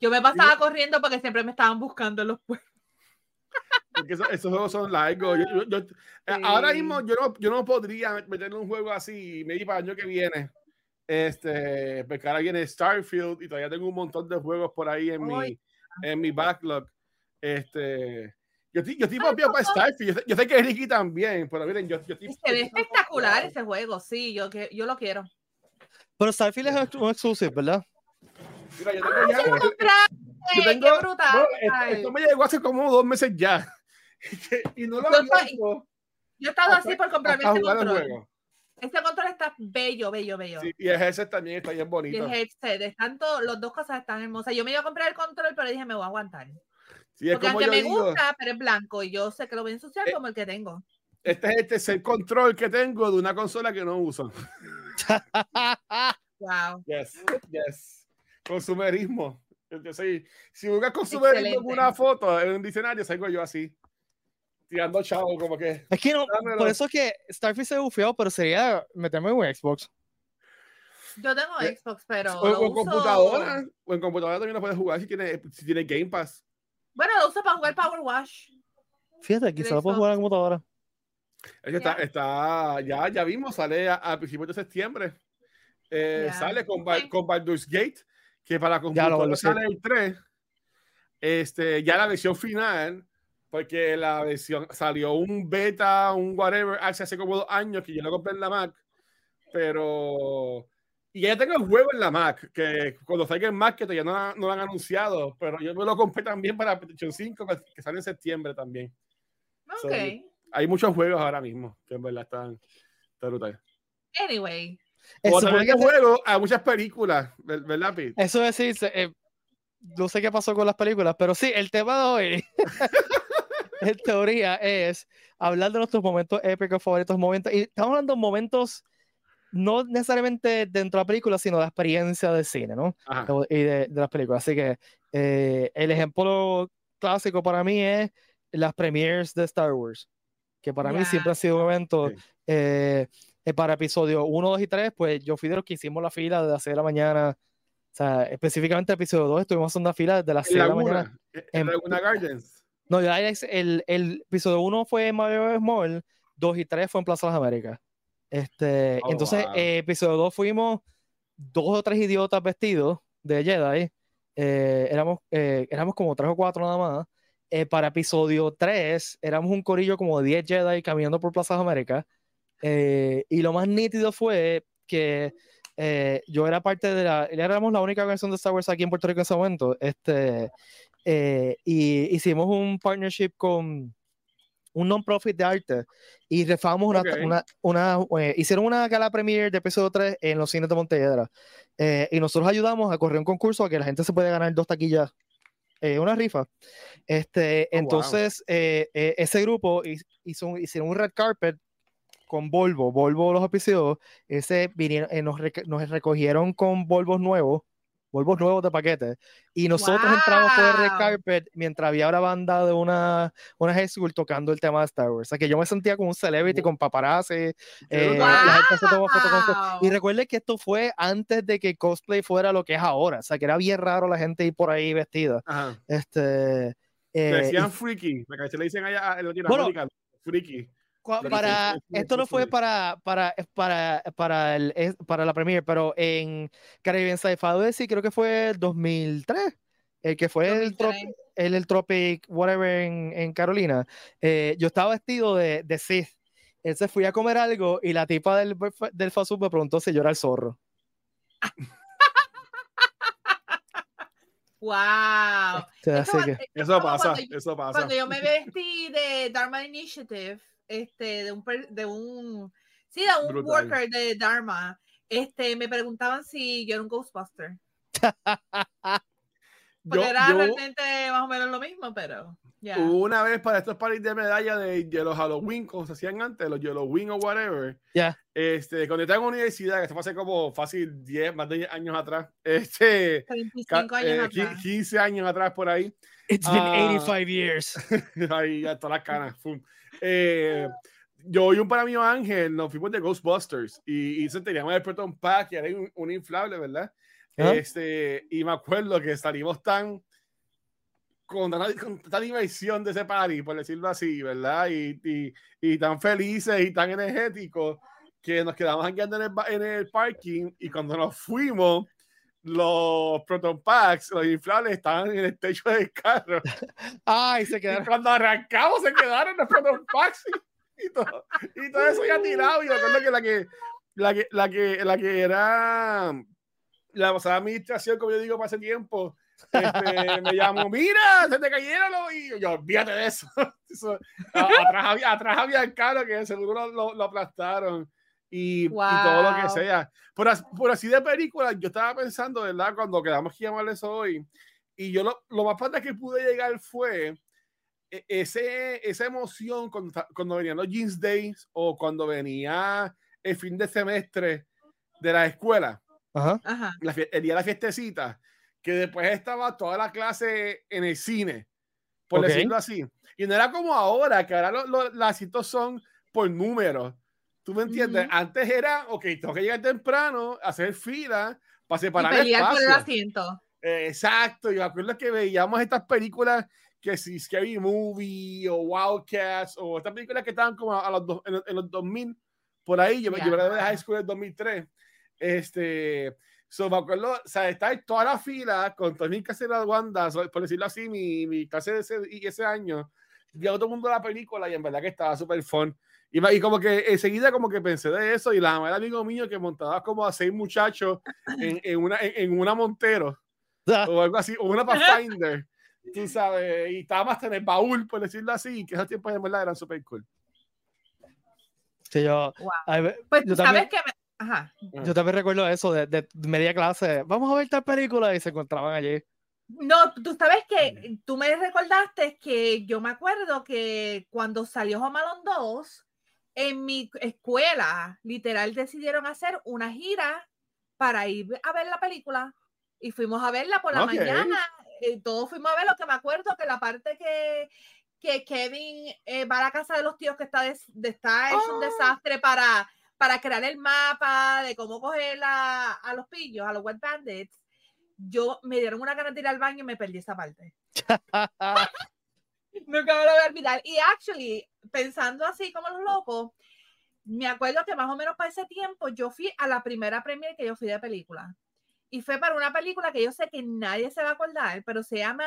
Yo me pasaba corriendo porque siempre me estaban buscando en los pueblos. Porque esos, juegos son largos. Yo, Ahora mismo yo no, yo no podría meter un juego así, me para el año que viene. Este, porque ahora viene Starfield y todavía tengo un montón de juegos por ahí en, mi, en mi backlog. Este, yo, yo estoy para Starfield. Yo, sé que Ricky también, pero miren, yo, yo estoy. Se ve espectacular ese juego, sí, yo, yo lo quiero. Pero Starfield es un exclusive, ¿verdad? Mira, yo tengo ya. Yo tengo, brutal. esto, me llegó hace como dos meses ya. y no lo yo, yo he estado así por comprarme este control. Este control está bello, bello, bello. Sí, y el headset también está bien bonito. Y el headset, están todo, los dos cosas están hermosas. Yo me iba a comprar el control, pero dije, me voy a aguantar. Sí, Porque aunque me gusta, pero es blanco y yo sé que lo voy a ensuciar eh, como el que tengo. Este es este es el control que tengo de una consola que no uso. wow. Yes, yes. Consumerismo. Yo soy, si buscas consumerismo en una foto, en un diccionario, salgo yo así. Tirando chavo, como que. Es que no, por eso es que Starfield se bufeó, pero sería meterme en un Xbox. Yo tengo Xbox, pero. O, en computadora. O en computadora también lo puedes jugar si tiene, si tiene Game Pass. Bueno, lo uso para jugar Power Wash. Fíjate, quizás lo puedo jugar en la computadora. Es que está, está, ya, ya vimos, sale a, principios de septiembre. Eh, sale con, con Baldur's Gate, que para la computadora sale el 3. Este, ya la versión final, porque la versión salió un beta, un whatever, hace como dos años que yo lo compré en la Mac, pero y ya tengo el juego en la Mac, que cuando salga en Mac, que todavía no, no, lo han anunciado, pero yo me lo compré también para PlayStation 5, que sale en septiembre también. Ok. hay muchos juegos ahora mismo que en verdad están, brutales. Anyway. O también hay juegos, hay muchas películas, ¿verdad, Pete? Eso es decir, eh, no sé qué pasó con las películas, pero sí, el tema de hoy, en teoría, es hablar de nuestros momentos épicos, favoritos, momentos, y estamos hablando de momentos no necesariamente dentro de la película, sino de la experiencia del cine, ¿no? Y de, de, las películas. Así que eh, el ejemplo clásico para mí es las premieres de Star Wars, que para mí siempre ha sido un evento. Eh, eh, para episodio 1, 2 y 3, pues yo fui de los que hicimos la fila de las 6 de la mañana. O sea, específicamente episodio 2 estuvimos haciendo la fila desde las 6 de la mañana. ¿En Laguna Gardens? No, el, el episodio 1 fue en Mario Mall, 2 y 3 fue en Plaza de las Américas. Este, oh, entonces, eh, episodio 2 fuimos dos o tres idiotas vestidos de Jedi. Eh, éramos, eh, éramos como tres o cuatro nada más. para episodio 3 éramos un corillo como de 10 Jedi caminando por Plaza de América. y lo más nítido fue que eh, yo era parte de la, éramos la única organización de Star Wars aquí en Puerto Rico en ese momento, este, eh, y hicimos un partnership con un non-profit de arte y refamos una, una, una eh, hicieron una gala premiere de episodio 3 en los cines de Montelledra y nosotros ayudamos a correr un concurso a que la gente se puede ganar dos taquillas una rifa. Este, oh, entonces, ese grupo hizo, hicieron un red carpet con Volvo, Volvo los episodios, ese vinieron, eh, nos, nos, recogieron con Volvos nuevos, Volvos nuevos de paquete, y nosotros entramos por el red carpet mientras había una banda de una, una high school tocando el tema de Star Wars. O sea que yo me sentía como un celebrity con paparazzi, eh, la gente se tomó fotos con Y recuerde que esto fue antes de que cosplay fuera lo que es ahora, o sea que era bien raro la gente ir por ahí vestida. Este. Eh, decían freaky, le dicen allá en Latinoamérica, freaky para esto no fue para para para para el para la premiere, pero en Caribbean Sci-Fi sí creo que fue el 2003, el que fue el, el, el, Tropic whatever en, en Carolina. Eh, yo estaba vestido de, de Sith. Él se fui a comer algo y la tipa del, del fast food me preguntó si yo era el zorro. Wow. eso pasa, eso pasa. Cuando yo me vestí de Dharma Initiative, este, de un, de un, sí, de un worker de Dharma, este, me preguntaban si yo era un Ghostbuster. Porque era realmente más o menos lo mismo, pero. Hubo una vez para estos paris de medalla de, de, los Halloween, como se hacían antes, los Halloween o whatever. ya Este, cuando estaba en la universidad, que esto fue hace como fácil 10, más de 10 años atrás. Este, 25 años eh, atrás. 15 años atrás por ahí. It's been 85 ah, years. ahí, ya todas las canas. Eh, yo y un para mío Ángel nos fuimos de Ghostbusters y, y teníamos el Proton Pack y era un, inflable, ¿verdad? Este, y me acuerdo que salimos tan con tanta, diversión de ese party, por decirlo así, ¿verdad? Y, y, y tan felices y tan energéticos que nos quedamos andando en el, en el parking y cuando nos fuimos, los Proton Packs, los inflables, estaban en el techo del carro. Ay, se quedaron. cuando arrancamos, se quedaron los Proton Packs y, todo, y todo eso ya tirado. Y recuerdo que la que, la que, la que, la que era la pasada administración, como yo digo, para ese tiempo, este, me llamó, mira, se te cayeron los... Y yo, olvídate de eso. atrás, había, atrás había el carro que seguro lo, lo aplastaron y, todo lo que sea. Por, por, así de película, yo estaba pensando, ¿verdad? Cuando quedamos aquí a eso hoy, y yo lo, lo más fuerte que pude llegar fue e, ese, esa emoción cuando, cuando venían los Jeans Days o cuando venía el fin de semestre de la escuela, Ajá. el día de la fiestecita, que después estaba toda la clase en el cine, por decirlo así. Y no era como ahora, que ahora los las citos son por números. ¿Tú me entiendes? Antes era, ok, tengo que llegar temprano, hacer fila para separar y pelear por el asiento. exacto, y me acuerdo que veíamos estas películas que si Scary Movie o Wildcats o estas películas que estaban como a los en, los 2000 por ahí, yo, me yo de High School en 2003. Este, so, me acuerdo, o sea, está en toda la fila con todas mis clases de Wanda, por decirlo así, mi, mi clase de ese, ese año, vi a todo el mundo la película y en verdad que estaba súper fun. Y, y, como que enseguida como que pensé de eso y la mamá amigo mío que montaba como a seis muchachos en, en una, en, una Montero o algo así, o una Pathfinder, tú sabes, y estaba más en el baúl, por decirlo así, que esos tiempos de verdad eran súper cool. Sí, yo, pues yo sabes que Ajá. Yo también recuerdo eso de, de, media clase. Vamos a ver esta película y se encontraban allí. No, tú sabes que tú me recordaste que yo me acuerdo que cuando salió Home Alone 2, en mi escuela, literal, decidieron hacer una gira para ir a ver la película y fuimos a verla por la mañana. Y eh, todos fuimos a ver lo que me acuerdo que la parte que, que Kevin eh, va a la casa de los tíos que está, de, está es un ¡Oh! desastre para, para crear el mapa de cómo coger a los pillos, a los wet bandits. Yo me dieron una gana de ir al baño y me perdí esa parte. Nunca me lo voy a olvidar. Y actually, pensando así como los locos, me acuerdo que más o menos para ese tiempo yo fui a la primera premiere que yo fui de película. Y fue para una película que yo sé que nadie se va a acordar, pero se llama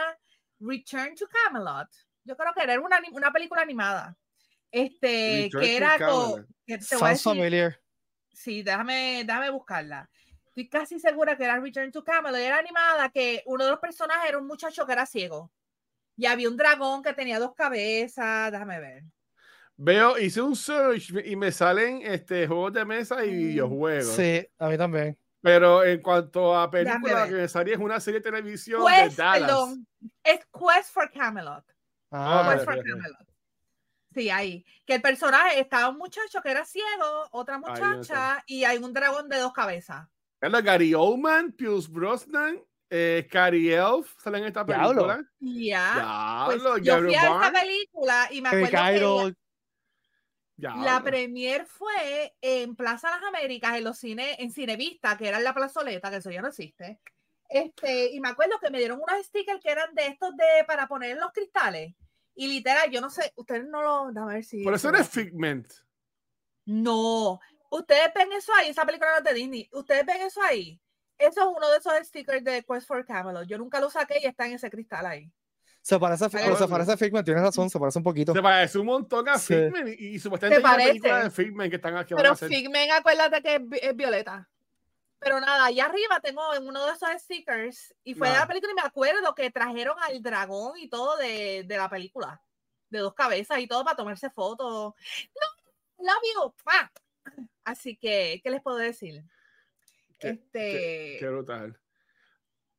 Return to Camelot. Yo creo que era una, una película animada. Este, que era con. familiar. Sí, déjame, déjame buscarla. estoy casi segura que era Return to Camelot, era animada que uno de los personajes era un muchacho que era ciego. Y había un dragón que tenía dos cabezas, déjame ver. Veo, hice un search y me salen este, juegos de mesa y Mm. videojuegos. Sí, a mí también. Pero en cuanto a película, que me salía es una serie de televisión Quest, de Dallas. perdón, es Quest for Camelot. Ah, ok, Quest for. Camelot. Sí, ahí. Que el personaje estaba un muchacho que era ciego, otra muchacha, y hay un dragón de dos cabezas. Es la Gary Oldman, Pierce Brosnan, eh, Cary Elf salen en esta película. Ya. Pues Diablo, yo fui a esta película y me acuerdo que La, premier fue en Plaza Las Américas, en los cines, en Cinevista, que era en la plazoleta, que eso ya no existe. Este, y me acuerdo que me dieron unos stickers que eran de estos de para poner en los cristales. Y literal, yo no sé, ustedes no lo. A ver si. Por eso eres Figment. No, ustedes ven eso ahí, esa película no es de Disney. Ustedes ven eso ahí. Eso es uno de esos stickers de Quest for Camelot. Yo nunca lo saqué y está en ese cristal ahí. Se parece a, Fi- Parece- se parece a Figment, tienes razón, se parece un poquito. Se parece un montón a Sí. Figment y, y supuestamente ¿Te hay una película parece? de Figment que están aquí. Pero. Figment, acuérdate que es, vi- es violeta. Pero nada, allá arriba tengo en uno de esos stickers y fue de Nada. la película y me acuerdo que trajeron al dragón y todo de, de la película. De dos cabezas y todo para tomarse fotos. No, love you. ¡Mua! Así que, ¿qué les puedo decir? Qué- este, Qué brutal.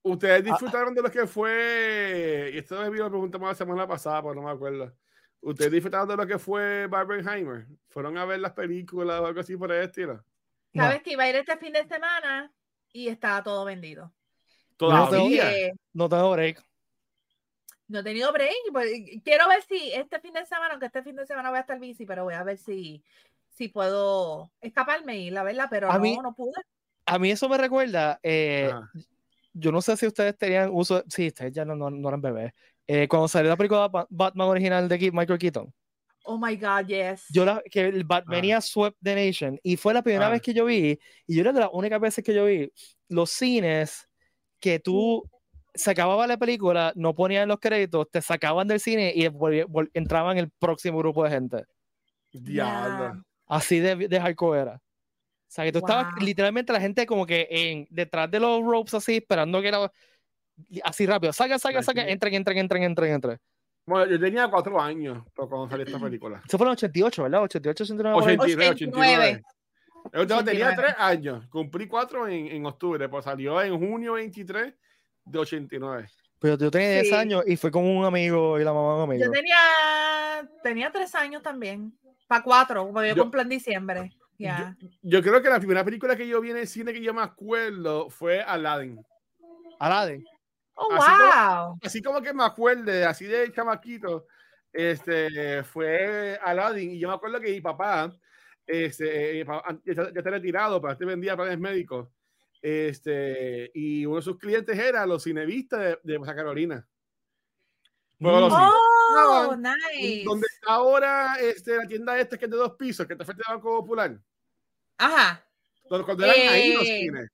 Ah, Ustedes disfrutaron de lo que fue, y esto me vino la pregunta más la semana pasada, pero no me acuerdo. ¿Ustedes disfrutaron de lo que fue Barbenheimer? ¿Fueron a ver las películas o algo así por el estilo? No. Sabes que iba a ir este fin de semana y estaba todo vendido. no tengo- Todavía. No tengo break. no he tenido break. pues, quiero ver si este fin de semana, aunque este fin de semana voy a estar bici, pero voy a ver si, si puedo escaparme y la verla, pero A no, mí- no pude. A mí eso me recuerda, eh. Yo no sé si ustedes tenían uso, sí, ustedes ya no, no, no eran bebés. Eh, cuando salió la película Ba- Batman original de Michael Keaton, Oh my God, yes. yo la, que el Batmania swept the nation y fue la primera Ah. vez que yo vi, y yo era de las únicas veces que yo vi los cines que tú se acababa la película, no ponían los créditos, te sacaban del cine y entraban el próximo grupo de gente. Diablo. Así de, de hardcore era. O sea, que tú estabas literalmente la gente como que en, detrás de los ropes así, esperando que era así rápido. Saca, saca, saca, entren, entren, entren, entren, entren. Bueno, yo tenía cuatro años cuando salió esta película. Eso fue en el 88, ¿verdad? 88, 89. por ahí. 89, 89. 89. Yo tenía 89. tres años. Cumplí cuatro en, en octubre, pues salió en junio 23 de 89. Pero yo tenía 10 Sí. años y fue con un amigo y la mamá de un amigo. Yo tenía, tenía tres años también. Para cuatro, porque yo, Yo- cumplo en diciembre. Yo creo que la primera película que yo vi en el cine que yo me acuerdo fue Aladdin. Aladdin. Oh, así como- wow. Así como que me acuerde, así de chamaquito, este, fue Aladdin. Y yo me acuerdo que mi papá, este, eh, ya está retirado, pero este vendía planes médicos. Este, y uno de sus clientes era los cinevistas de, de Santa Carolina. Bueno, los Oh, nice. donde está ahora este, la tienda esta que es de dos pisos, que está frente al Banco Popular. Ajá. Cuando, cuando eran ahí los Eh. cines.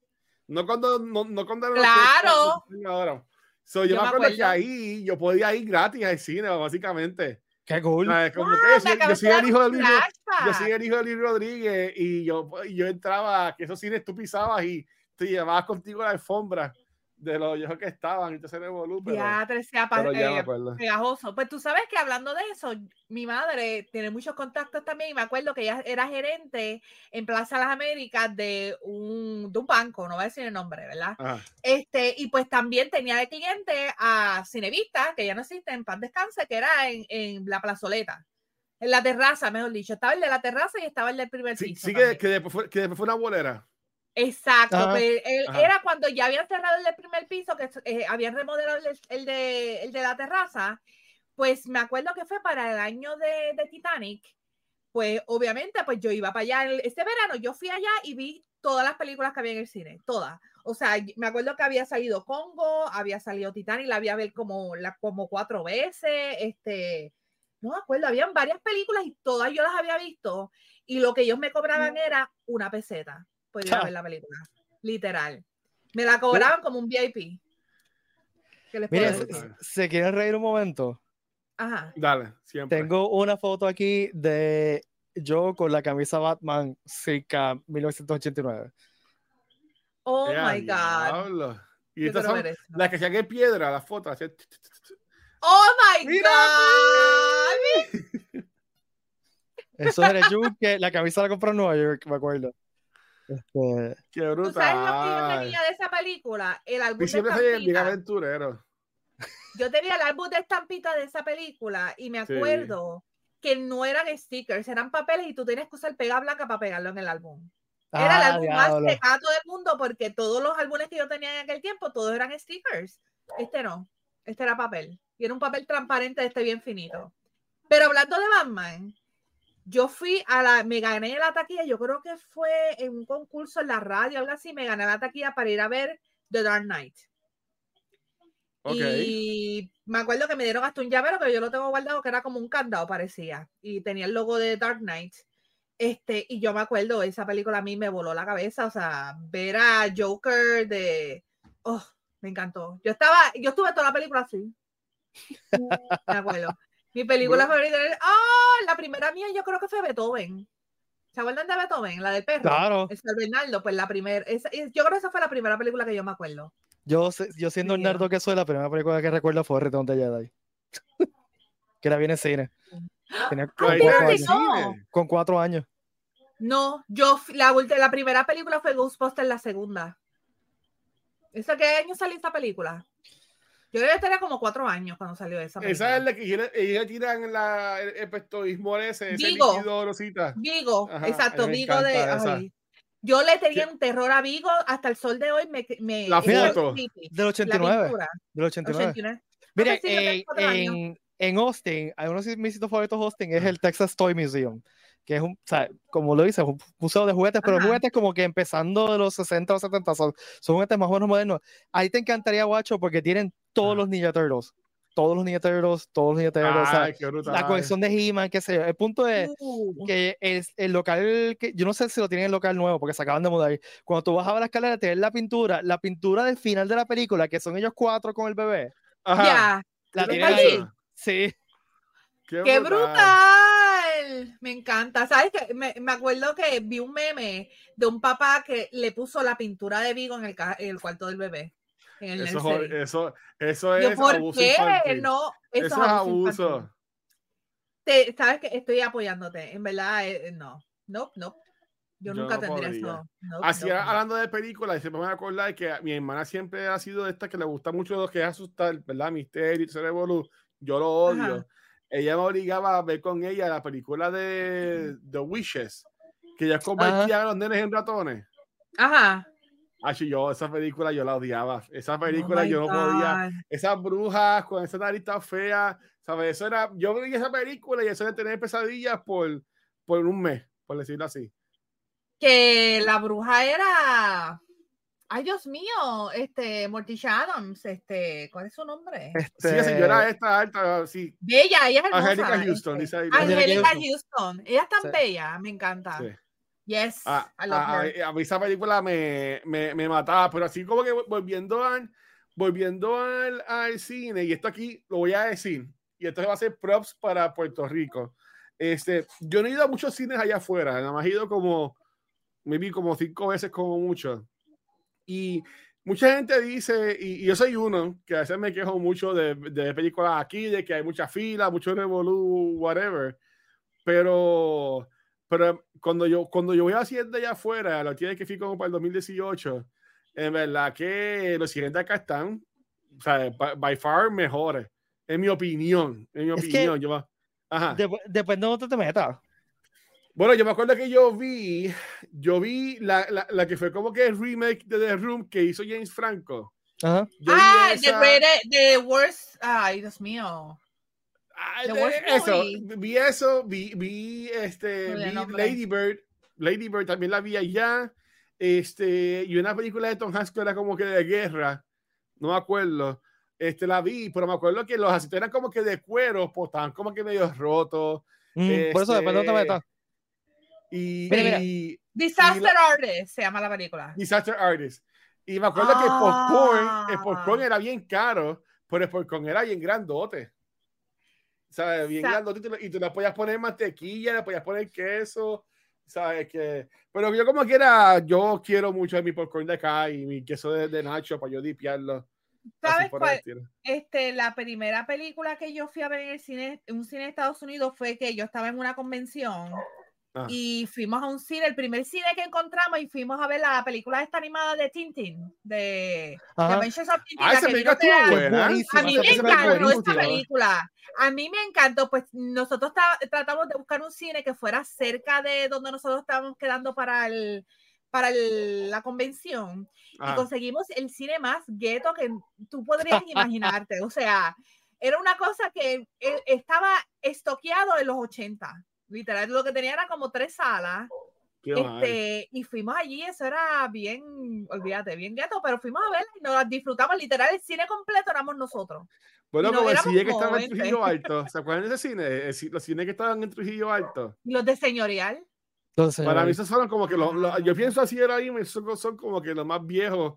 No cuando, no, no cuando eran los Claro. están ahora. So, yo, Yo me me acuerdo que acuerdo. ahí yo podía ir gratis al cine, básicamente. Qué cool. ¿Sabes? Como que yo yo soy el hijo de Luis, yo soy el hijo de Luis Rodríguez y yo, y yo entraba, que esos cines tú pisabas y te llevabas contigo la alfombra de los viejos que estaban y te se revolú, pero, Ya, te sea pa- pero ya me eh, pegajoso. Pues tú sabes que hablando de eso, mi madre tiene muchos contactos también y me acuerdo que ella era gerente en Plaza Las Américas de un, de un banco, no voy a decir el nombre, ¿verdad? Ajá. Este, y pues también tenía de cliente a Cinevista, que ya no existe en paz descanse, que era en, en la plazoleta, en la terraza, mejor dicho. Estaba el de la terraza y estaba el del primer Sí, piso. sí que, también. que, después fue, que después fue una bolera. Exacto, Ajá. pues, él- era cuando ya habían cerrado el del primer piso, que eh, habían remodelado el, el de, el de la terraza, pues me acuerdo que fue para el año de, de Titanic, pues obviamente pues yo iba para allá, este verano yo fui allá y vi todas las películas que había en el cine, todas. O sea, me acuerdo que había salido Congo, había salido Titanic, la había ver como, la, como cuatro veces, este, no me acuerdo, habían varias películas y todas yo las había visto y lo que ellos me cobraban era una peseta por ir a Ja. ver la película, literal. Me la cobraban como un VIP. ¿Qué les puedo Miren, decir? se, se quieren reír un momento. Ajá. Dale, siempre. Tengo una foto aquí de yo con la camisa Batman circa 1989. Oh my God. Y estas son las que en piedra, las fotos. Oh my God. Eso era que la camisa la compró en Nueva York, me acuerdo. Este... Qué brutal. ¿Tú sabes lo que yo tenía de esa película? El álbum de estampita. aventurero. Yo tenía el álbum de estampita de esa película y me acuerdo que no eran stickers, eran papeles y tú tenías que usar pega blanca para pegarlo en el álbum. Era el ah, álbum más pegato del mundo porque todos los álbumes que yo tenía en aquel tiempo, todos eran stickers. Este no, este era papel. Y era un papel transparente, este bien finito. Pero hablando de Batman, yo fui a la, me gané la taquilla, yo creo que fue en un concurso en la radio, algo así, me gané la taquilla para ir a ver The Dark Knight. Y me acuerdo que me dieron hasta un llavero, pero yo lo tengo guardado, que era como un candado, parecía. Y tenía el logo de Dark Knight. Este, y yo me acuerdo, esa película a mí me voló la cabeza, o sea, ver a Joker de, oh, me encantó. Yo estaba, yo estuve toda la película así. me acuerdo. Mi película favorita oh, la primera mía yo creo que fue Beethoven. ¿Se acuerdan de Beethoven? La del perro. Claro. Es el Bernardo, pues la primera, yo creo que esa fue la primera película que yo me acuerdo. Yo, yo siendo el nerdo que soy, la primera película que recuerdo fue Return de Jedi. que la vi en cine. Tenía cuatro Con cuatro años. No, yo la, la primera película fue Ghostbusters, la segunda. ¿Esa qué año salió esta película? Yo debe tener como cuatro años cuando salió esa película. Esa es la que ella tiran la, el, el ese, Vigo. Vigo, exacto, Vigo de... yo le tenía un terror a Vigo hasta el sol de hoy. Me, me la foto. Del 89. Del 89. Mire, en, en Austin, hay uno de mis sitios favoritos Austin es el Texas Toy Museum, que es un, o sea, como lo dice, un museo de juguetes, pero juguetes como que empezando de los 60 o 70, son, son juguetes más o menos modernos. Ahí te encantaría, guacho, porque tienen todos los Ninja Turtles todos los Ninja Turtles, todos los Ninja Turtles, la colección de He-Man, qué sé yo. El punto es uh. que es el local, que yo no sé si lo tienen en el local nuevo, porque se acaban de mudar. Cuando tú bajabas la escalera, te ves la pintura, la pintura del final de la película, que son ellos cuatro con el bebé. Ya. La tienen ahí. Sí. ¡Qué, brutal! Me encanta. ¿Sabes qué? Me, me, acuerdo que vi un meme de un papá que le puso la pintura de Vigo en el, en el cuarto del bebé. eso, eso, eso, es ¿por abuso qué? No, eso, es abuso. Te, Sabes que estoy apoyándote. En verdad, eh, no. No, no. Yo, nunca tendría eso. Así hablando de películas, se me va a acordar que mi hermana siempre ha sido de esta que le gusta mucho lo que es asustar, ¿verdad? Misterio, Cerebro yo lo odio. Ella me obligaba a ver con ella la película de The Wishes, que ella convertía a los nenes en ratones. Ajá. Así yo, esa película yo la odiaba. Esa oh película yo no podía. Esas brujas con esa nariz tan fea, ¿sabes? Eso era. Yo vi esa película y eso de tener pesadillas por, por un mes, por decirlo así. Que la bruja era. Ay, Dios mío, este, Morticia Adams, este, ¿cuál es su nombre? Este... Sí, la señora esta alta, sí. Bella, ella es hermosa. Angélica Houston, este, Angélica Houston. Ella es tan bella, me encanta. Sí. Yes, a, I love a, her. a, mí esa película me, me, me, mataba, pero así como que volviendo, al, volviendo al, al, cine, y esto aquí lo voy a decir, y esto va a ser props para Puerto Rico. Este, yo no he ido a muchos cines allá afuera, nada más he ido como, me vi como cinco veces como mucho y mucha gente dice, y, yo soy uno, que a veces me quejo mucho de, de películas aquí, de que hay mucha fila, mucho revolú, whatever. Pero, pero cuando yo, cuando yo voy de allá afuera, lo tiene que fui como para el 2018, en verdad que los siguientes acá están, o sea, by, far mejores, en mi opinión, en mi opinión. yo, ajá. Después, no te metas. Bueno, yo me acuerdo que yo vi, yo vi la, la, la, que fue como que el remake de The Room que hizo James Franco. ah, esa... The, Worst, ay, Dios mío. eso, vi eso, vi, vi este, vi Lady Bird, Lady Bird también la vi allá, este, y una película de Tom Hanks que era como que de guerra, no me acuerdo, este, la vi, pero me acuerdo que los asientos eran como que de cuero, pues estaban como que medio rotos. Mm, por eso después no te este, metas. Y, Disaster Artist se llama la película. Disaster Artist. Y me acuerdo que el popcorn, el popcorn era bien caro, pero el popcorn era bien grandote. ¿Sabes? Bien grandote. Y tú le podías poner mantequilla, le podías poner queso. ¿Sabes? Que, pero yo como quiera, yo quiero mucho mi popcorn de acá y mi queso de, de Nacho para yo dipiarlo. ¿Sabes cuál? Este, la primera película que yo fui a ver en el cine, en un cine de Estados Unidos fue que yo estaba en una convención Ah. Y fuimos a un cine, el primer cine que encontramos, y fuimos a ver la película esta animada de Tintin, de Dimensions of Tintin. Ah, a mí me encantó esta película. A mí me encantó, pues nosotros tratamos de buscar un cine que fuera cerca de donde nosotros estábamos quedando para el para la convención y conseguimos el cine más gueto que tú podrías imaginarte. O sea, era una cosa que eh, estaba estoqueado en los 80 literal lo que tenía era como tres salas. Este, y fuimos allí, eso era bien, olvídate, bien gueto, pero fuimos a ver y nos disfrutamos, literal, el cine completo éramos nosotros. Bueno, como el cine que estaba en Trujillo Alto, ¿se acuerdan de ese cine? los cines que estaban en Trujillo Alto. Los de señorial. Para mí esos fueron como que los, yo pienso así era ahí, son, son como que los más viejos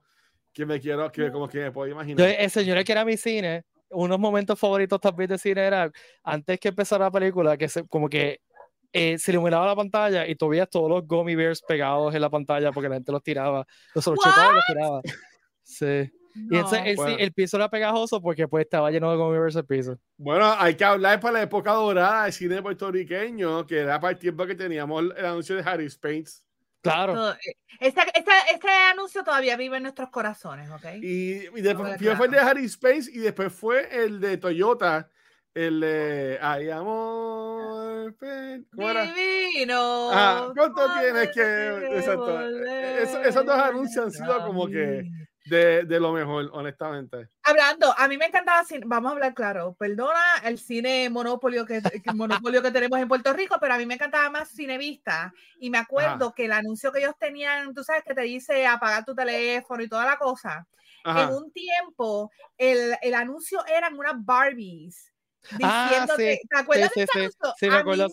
que me quiero, que como que me puedo imaginar. el señor que era mi cine, unos momentos favoritos también de cine era antes que empezara la película, que se, como que eh, se iluminaba la pantalla y todavía todos los gummy bears pegados en la pantalla porque la gente los tiraba, los chocaba y los tiraba. Sí. Y entonces el, piso era pegajoso porque pues estaba lleno de gummy bears el piso. Bueno, hay que hablar para la época dorada del cine puertorriqueño, que era para el tiempo que teníamos el anuncio de Harry Paints. Claro. Este, este, este, anuncio todavía vive en nuestros corazones, ¿ok? Y, después fue el de Harry Space y después fue el de Toyota, el de Ay Amor. ¿Cómo era? Divino. Ah, ¿cuánto tienes que.? Exacto. esos dos anuncios han sido como que de, de, lo mejor, honestamente. Hablando, a mí me encantaba, vamos a hablar claro, perdona el cine monopolio que, monopolio que tenemos en Puerto Rico, pero a mí me encantaba más Cinevista. Y me acuerdo que el anuncio que ellos tenían, tú sabes, que te dice apagar tu teléfono y toda la cosa. En un tiempo, el, el anuncio eran unas Barbies Ah, diciendo que, ¿te acuerdas de ese anuncio? Sí, me acuerdo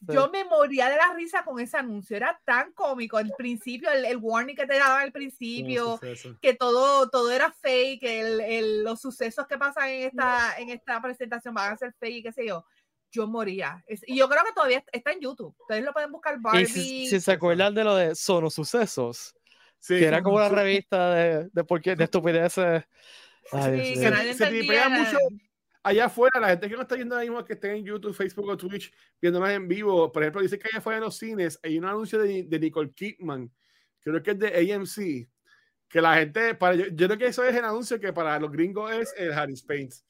Yo me moría de la risa con ese anuncio, era tan cómico. El principio, el, warning que te daban al principio, que todo, todo era fake, que los sucesos que pasan en esta, en esta presentación van a ser fake y qué sé yo. Yo moría. y yo creo que todavía está en YouTube. Ustedes lo pueden buscar Barbie. si, se acuerdan de lo de Sono Sucesos, que era como una revista de, de, por qué, de estupideces. sí, que nadie entendía. mucho allá afuera, la gente que no está viendo ahora mismo, que esté en YouTube, Facebook o Twitch, viéndonos en vivo, por ejemplo, dice que allá afuera en los cines hay un anuncio de, de Nicole Kidman, creo que es de AMC, que la gente, para, yo, creo que eso es el anuncio que para los gringos es el Harry Paints.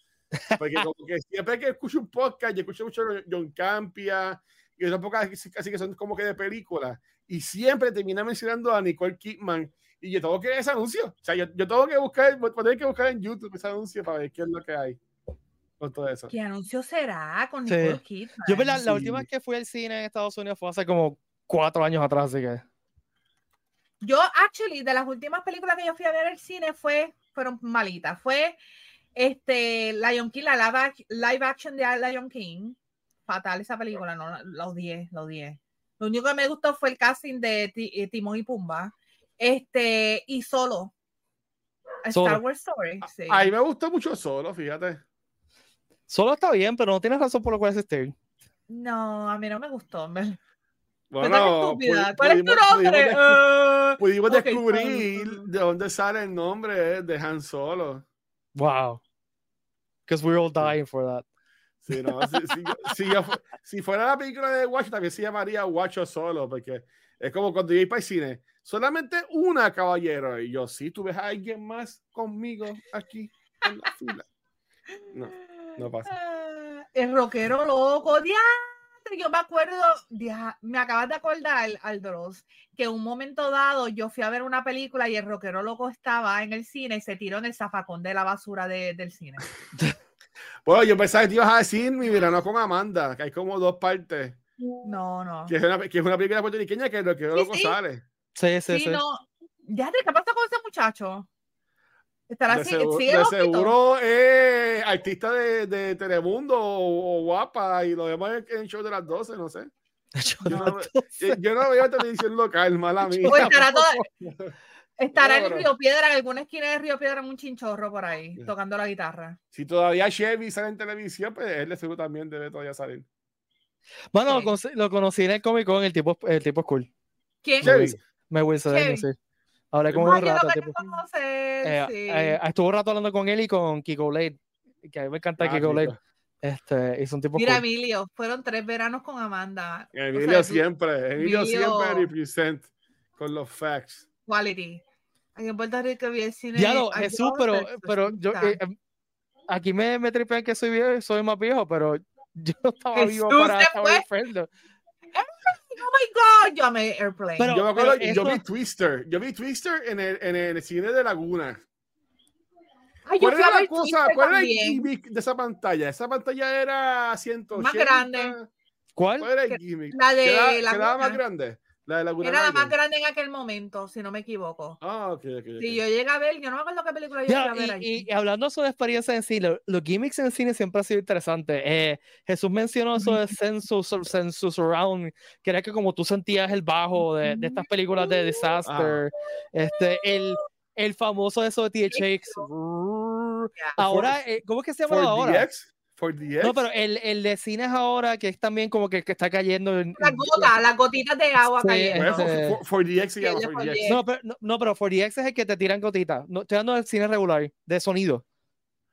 Porque como que siempre que escucho un podcast, yo escucho mucho John Campia y otras podcasts casi que son como que de película, y siempre termina mencionando a Nicole Kidman. Y yo tengo que ese anuncio. O sea, yo, yo tengo que buscar, voy a tener que buscar en YouTube ese anuncio para ver qué es lo que hay todo eso. ¿Qué anuncio será con Nicole Kidman? Yo, la, la última vez que fui al cine en Estados Unidos fue hace como cuatro años atrás, así que. Yo, actually, de las últimas películas que yo fui a ver al cine fue, fueron malitas. Fue este, Lion King, la live, action de Lion King. Fatal esa película, no, la odié, la odié. Lo único que me gustó fue el casting de eh, Timón y Pumba. Este, y solo. Star Wars Story. Sí. A, mí me gustó mucho solo, fíjate. Solo está bien, pero no tienes razón por lo cual es este. No, a mí no me gustó. Me... Bueno, ¿Cuál es tu nombre? Pudimos, descubrir de dónde sale el nombre de Han Solo. Wow. Because we're all dying for that. Sí, no, si, si, fuera la película de Watch, también se llamaría Watch Solo, porque es como cuando yo iba para el cine. Solamente una, caballero. Y yo, sí, tú ves a alguien más conmigo aquí en la fila. No. No pasa. Ah, el rockero loco, diantre, yo me acuerdo, me acabas de acordar, Aldros, que un momento dado yo fui a ver una película y el rockero loco estaba en el cine y se tiró en el zafacón de la basura del cine. bueno, yo pensaba que te ibas a decir mi verano con Amanda, que hay como dos partes. No, no. Que es una, que es una película puertorriqueña que el rockero loco sale. Sí, sí, sí. No. Ya, ¿qué pasa con ese muchacho? Estará de seguro, de seguro es artista de, de Telemundo o, guapa y lo vemos en el show de las 12, no sé. Yo, no veo televisión local, mala mía. estará, estará en Río Piedra, en alguna esquina de Río Piedra, en un chinchorro por ahí, tocando la guitarra. Si todavía Chevy sale en televisión, pues él de seguro también debe todavía salir. Bueno, lo, lo, conocí en el Comic Con, el tipo, el tipo es cool. ¿Quién? Me Wilson, sí. Hablé con un rato. Tipo, eh, eh, estuvo un rato hablando con él y con Kiko Lade, que a mí me encanta ah, Kiko Lade. Este, hizo un tipo Mira, Emilio, fueron tres veranos con Amanda. Emilio siempre, Emilio, siempre represent con los facts. Quality. Aquí en Puerto Rico vi el cine. Ya lo, Jesús, pero, pero yo, eh, em, aquí me, me tripean que soy viejo, soy más viejo, pero yo no estaba Jesús vivo para estar Oh my God, yo amé Airplane. Pero, yo me acuerdo, yo vi Twister. Yo vi Twister en el, en el cine de Laguna. Ay, ¿Cuál era la cosa? ¿Cuál era el gimmick de esa pantalla? Esa pantalla era 180. Más grande. ¿Cuál? ¿Cuál era el gimmick? La de ¿Quedaba, la quedaba más grande? La de Laguna Era la más grande en aquel momento, si no me equivoco. Ah, ok, ok. Si sí, yo llegué a ver, yo no me acuerdo qué película yo llegué a ver allí. Y, hablando sobre experiencia en cine, los gimmicks en cine siempre han sido interesantes. Eh, Jesús mencionó eso de Census, census Surround, que era que como tú sentías el bajo de, de estas películas de disaster, este, el, el famoso eso de THX. Ahora, eh, ¿cómo es que se llama ahora? No, pero el, el de cines ahora, que es también como que, que está cayendo. En, las gotas, las gotitas de agua sí, cayendo. Este... For, DX se llama DX. No, pero, no, no, pero 4DX es el que te tiran gotitas. No, estoy hablando del cine regular, de sonido.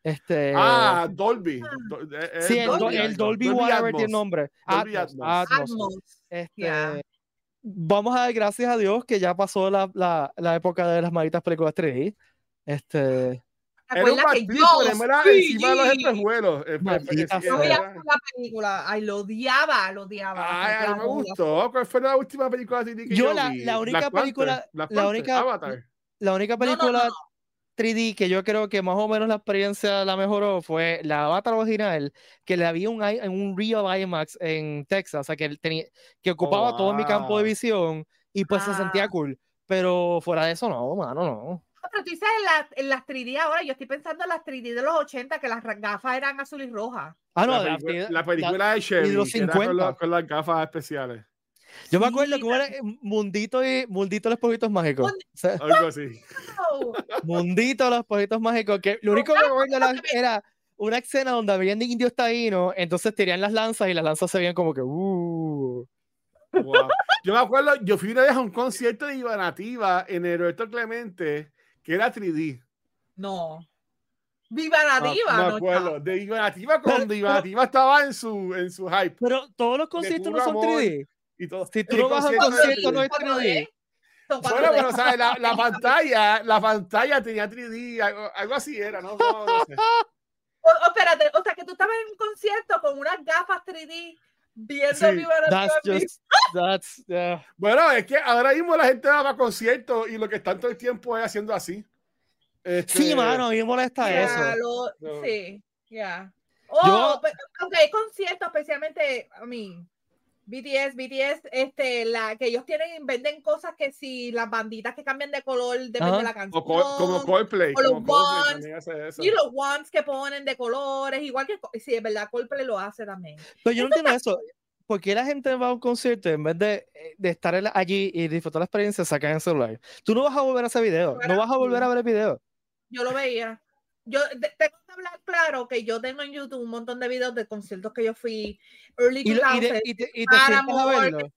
Este... Ah, Dolby. Eh, sí, el Dolby, el Dolby, Dolby whatever tiene nombre. Dolby Atmos. Atmos. Este, Vamos a dar gracias a Dios que ya pasó la, la, la época de las malditas películas 3D. Este. Era un que yo, era sí, encima de los espejuelos. Yo veía la película, ay, lo odiaba, lo odiaba. Ay, no me gustó. ¿Cuál fue la última película que yo, yo la, la única película, la única, Avatar. La única película 3D que yo creo que más o menos la experiencia la mejoró fue la Avatar original, que le había un, un Real IMAX en Texas, o sea, que, tenía, que ocupaba todo mi campo de visión y pues se sentía cool. Pero fuera de eso, no, mano, no pero tú dices en, la, en, las 3D ahora, yo estoy pensando en las 3D de los 80, que las gafas eran azul y rojas. Ah, no, la, película, la, película de Chevy, los 50. Con, las gafas especiales. Yo me acuerdo que era Mundito y Mundito los Pojitos Mágicos. Algo así. Mundito los Pojitos Mágicos, que lo único que me acuerdo era una escena donde habían indios taínos, entonces tirían las lanzas y las lanzas se veían como que uh. Yo me acuerdo, yo fui una vez a un concierto de Iba Nativa en el Roberto Clemente que era 3D. No. Viva Nativa. No, me acuerdo. de Viva Nativa cuando Viva Nativa estaba en su, en su hype. Pero todos los conciertos no son 3D. Y todo. Si tú no vas a un concierto, no es 3D. Bueno, pero ¿sabes? La, la, pantalla, la pantalla tenía 3D, algo, algo así era, ¿no? no, no sé. o, espérate, o sea que tú estabas en un concierto con unas gafas 3D viendo sí, Viva that's just, that's, yeah. Bueno, es que ahora mismo la gente va a conciertos y lo que están todo el tiempo es haciendo así. Este... Sí, mano, a mí me molesta yeah, eso. Lo, sí, ya. Yeah. Oh, Yo... aunque hay conciertos, especialmente, a mí, BTS, BTS, este, la que ellos tienen, venden cosas que si las banditas que cambian de color depende de la canción. O como Coldplay. O los ones, y los ones que ponen de colores, igual que, sí, es verdad, Coldplay lo hace también. Pero yo no entiendo eso. ¿Por qué la gente va a un concierto en vez de, eh, de estar allí y disfrutar la experiencia, sacan el celular? Tú no vas a volver a ese video, no vas a volver a ver el video. Yo lo veía yo tengo que hablar claro que yo tengo en YouTube un montón de videos de conciertos que yo fui early y, y, te, y te a verlo.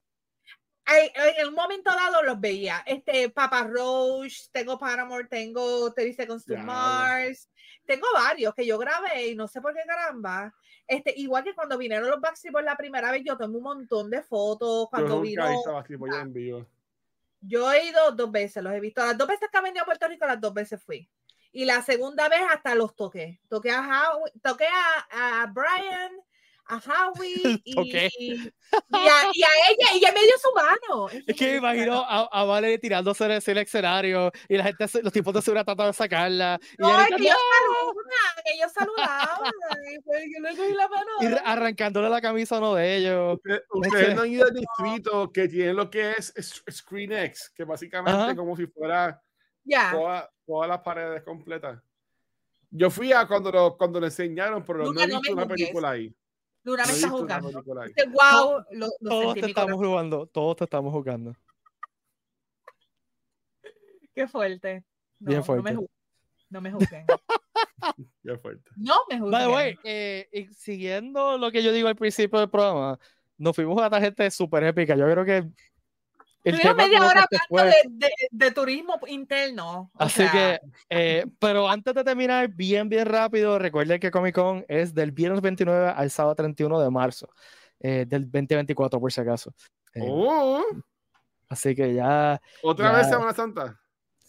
En un momento dado los veía. Este Papa Roach, tengo Paramore, tengo 30 Seconds to Mars, tengo varios que yo grabé y no sé por qué caramba. Este, igual que cuando vinieron los Backstreet Boys la primera vez, yo tengo un montón de fotos. Cuando vino, yo he ido dos veces, los he visto. Las dos veces que he venido a Puerto Rico, las dos veces fui y la segunda vez hasta los toqué. Toqué a, Howie, toqué a, a Brian, a Howie y, y, a, y, a, ella, y ella me dio su mano. Es que me imagino a, a Vale tirándose en el escenario y la gente, los tipos de seguridad tratando de sacarla. No, y es que ellos saludaban, ellos saludaban. yo le cogí la mano. Y arrancándole la camisa a uno de ellos. Ustedes no han ido al distrito que tiene lo que es ScreenX, que básicamente como si fuera ya todas las paredes completas. Yo fui a cuando lo, cuando le enseñaron, pero no he visto una película ahí. Luna me está jugando. wow, lo, lo todos te estamos jugando, todos te estamos jugando. Qué fuerte. No, Bien fuerte. No me, juzguen. Qué fuerte. No me juzguen. By the way, eh, siguiendo lo que yo digo al principio del programa, nos fuimos a la gente súper épica. Yo creo que el media hora hablando de, de, turismo interno. Así que, eh, pero antes de terminar, bien, bien rápido, recuerden que Comic Con es del viernes 29 al sábado 31 de marzo eh, del 2024, por si acaso. Eh, oh. Así que ya. ¿Otra vez Semana Santa?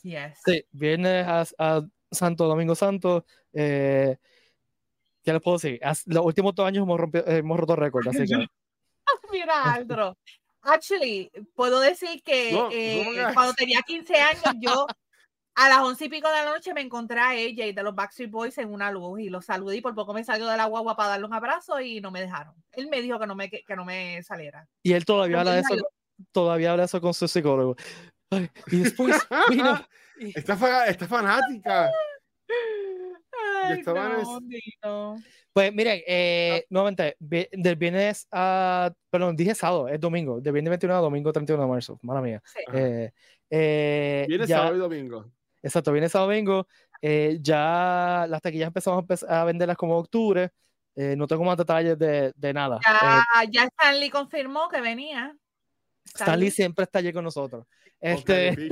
Yes. Sí, viernes a, Santo Domingo Santo. ¿Qué les puedo decir? Los últimos dos años hemos, hemos roto récord, así que. Mira, Aldro. Actually, puedo decir que eh, cuando tenía 15 años, yo a las once y pico de la noche me encontré a ella y de los Backstreet Boys en una luz y los saludé y por poco me salió de la guagua para darle un abrazo y no me dejaron. Él me dijo que no me, que, no me saliera. Y él todavía habla de eso, todavía habla eso con su psicólogo. y después vino. Esta, fanática. Ay, no, pues miren, eh, nuevamente, del viernes a, perdón, dije sábado, es domingo, del viernes 21 a domingo 31 de marzo, mala mía. Sí. Eh, eh, viene sábado y domingo. Exacto, viene sábado y domingo. Eh, ya las taquillas empezamos a, venderlas como octubre. Eh, no tengo más detalles de, de nada. Ya, ya, Stanley confirmó que venía. Stanley, siempre está allí con nosotros. Este,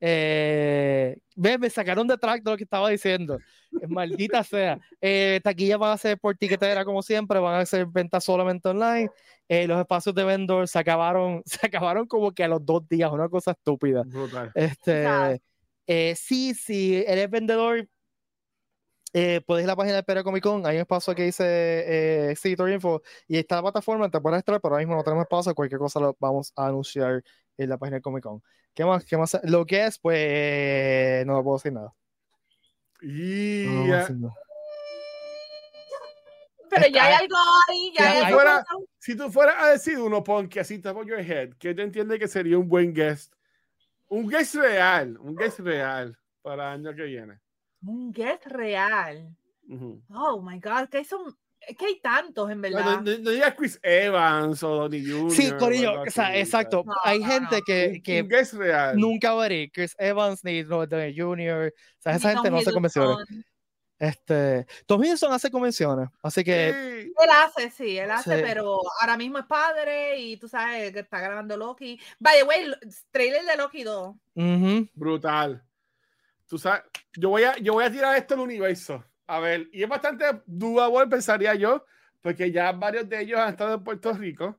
eh, me sacaron de track de lo que estaba diciendo. Maldita sea. Eh, taquillas van a ser por tiquetera como siempre, van a ser ventas solamente online. Eh, los espacios de vendor se acabaron, se acabaron como que a los dos días, una cosa estúpida. Este, eh, sí, sí, eres vendedor, eh, puedes ir a la página de Pere Comic Con, hay un espacio que dice eh, Info y está la plataforma, te puedes entrar, pero ahora mismo no tenemos espacio, cualquier cosa lo vamos a anunciar en la página de Comic Con. ¿Qué más? ¿Qué más? Lo que es, pues no puedo decir nada. Pero ya hay algo ahí, ya Si tú fueras a decir uno, pon que así top your head, ¿qué te entiende que sería un buen guest? Un guest real, un guest real para el año que viene. Un guest real. Oh my God, que son es que hay tantos, en verdad. No, no, digas Chris Evans o Donnie Jr. Sí, Corillo, o sea, exacto. hay gente que, que es real. nunca ir. Chris Evans ni Donnie Jr. O sea, esa gente no hace convenciones. Este, Tom Hiddleston hace convenciones, así que... Él hace, sí, él hace, pero ahora mismo es padre y tú sabes que está grabando Loki. By the way, trailer de Loki 2. Brutal. Tú sabes, yo voy, a, yo voy a tirar esto al universo. A ver, y es bastante dudable, pensaría yo, porque ya varios de ellos han estado en Puerto Rico,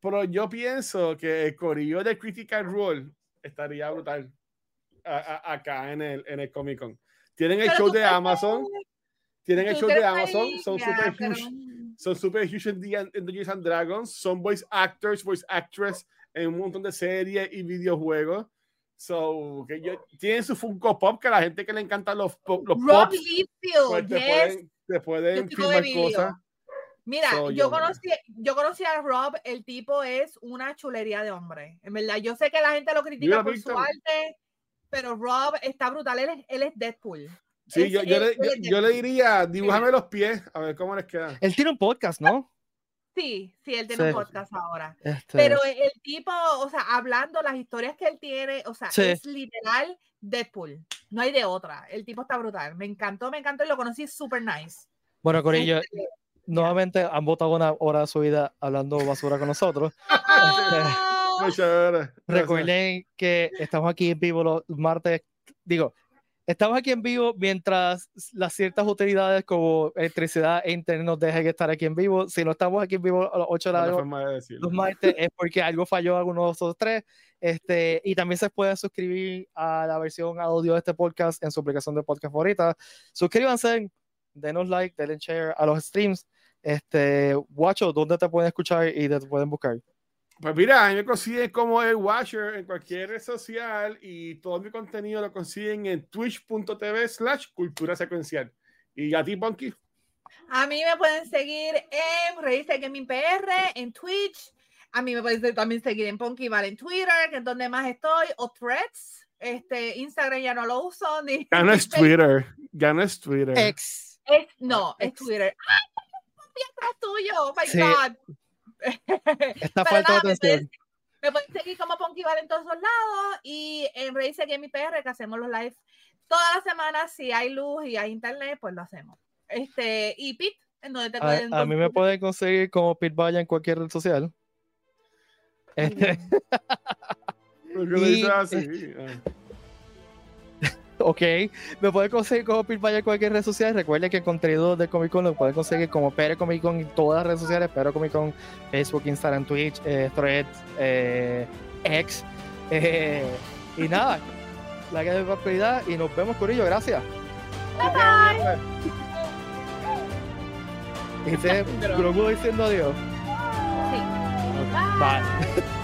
pero yo pienso que el corillo de Critical Role estaría brutal acá en el, en el Comic Con. Tienen el show de Amazon, tienen el show de Amazon, son super huge, son super huge en, en Dungeons and Dragons, son voice actors, voice actress en un montón de series y videojuegos. So, que yo, tienen su Funko Pop, que a la gente que le encantan los, los Rob pops, pues te, pueden, te pueden filmar cosas. Mira, yo, conocí, yo conocí a Rob, el tipo es una chulería de hombre. En verdad, yo sé que la gente lo critica por su arte, pero Rob está brutal, él es, él es Deadpool. Sí, yo, yo, le, yo, le, diría, dibújame los pies, a ver cómo les queda. Él tiene un podcast, ¿no? Sí, sí, él tiene un podcast ahora. Este Pero el tipo, o sea, hablando las historias que él tiene, o sea, es literal Deadpool. No hay de otra. El tipo está brutal. Me encantó, me encantó y lo conocí súper nice. Bueno, Corillo, este, nuevamente han votado una hora de su vida hablando basura con nosotros. Muchas Recuerden que estamos aquí en vivo los martes, digo, Estamos aquí en vivo mientras las ciertas utilidades como electricidad e internet nos dejen estar aquí en vivo. Si no estamos aquí en vivo a las 8 de la noche, los martes, es porque algo falló alguno de los tres. Este, y también se puede suscribir a la versión audio de este podcast en su aplicación de podcast favorita. Suscríbanse, denos like, denle share a los streams. Este, Guacho, ¿dónde te pueden escuchar y te pueden buscar? Pues mira, a mí me consiguen como el Watcher en cualquier red social y todo mi contenido lo consiguen en twitch.tv slash cultura secuencial. ¿Y a ti, Punky? A mí me pueden seguir en Reírse Gaming PR, en Twitch. A mí me pueden también seguir en Punky Val en Twitter, que es donde más estoy, o Threads. Este, Instagram ya no lo uso. Ni... Ya no es Twitter. Ya no es Twitter. Ex. no, es Twitter. ¡Ay, tuyo! ¡Oh, my God! Está falta de atención. Me pueden seguir como Ponkival en todos los lados y en Race Game PR que hacemos los lives todas las semanas. Si hay luz y hay internet, pues lo hacemos. Este, y Pete, a, mí me pueden conseguir como Pit Vaya en cualquier red social. Este. así? ok, me pueden conseguir como Pit en cualquier red social. Recuerden que el contenido de Comic Con lo pueden conseguir como Pere Comic Con en todas las redes sociales. Pero Comic Con, Facebook, Instagram, Twitch, eh, Threads, eh, X. Eh, y nada, la que de prosperidad y nos vemos, Corillo. Gracias. Bye bye. Es Grogu diciendo adiós. Sí. Okay. Bye. Bye.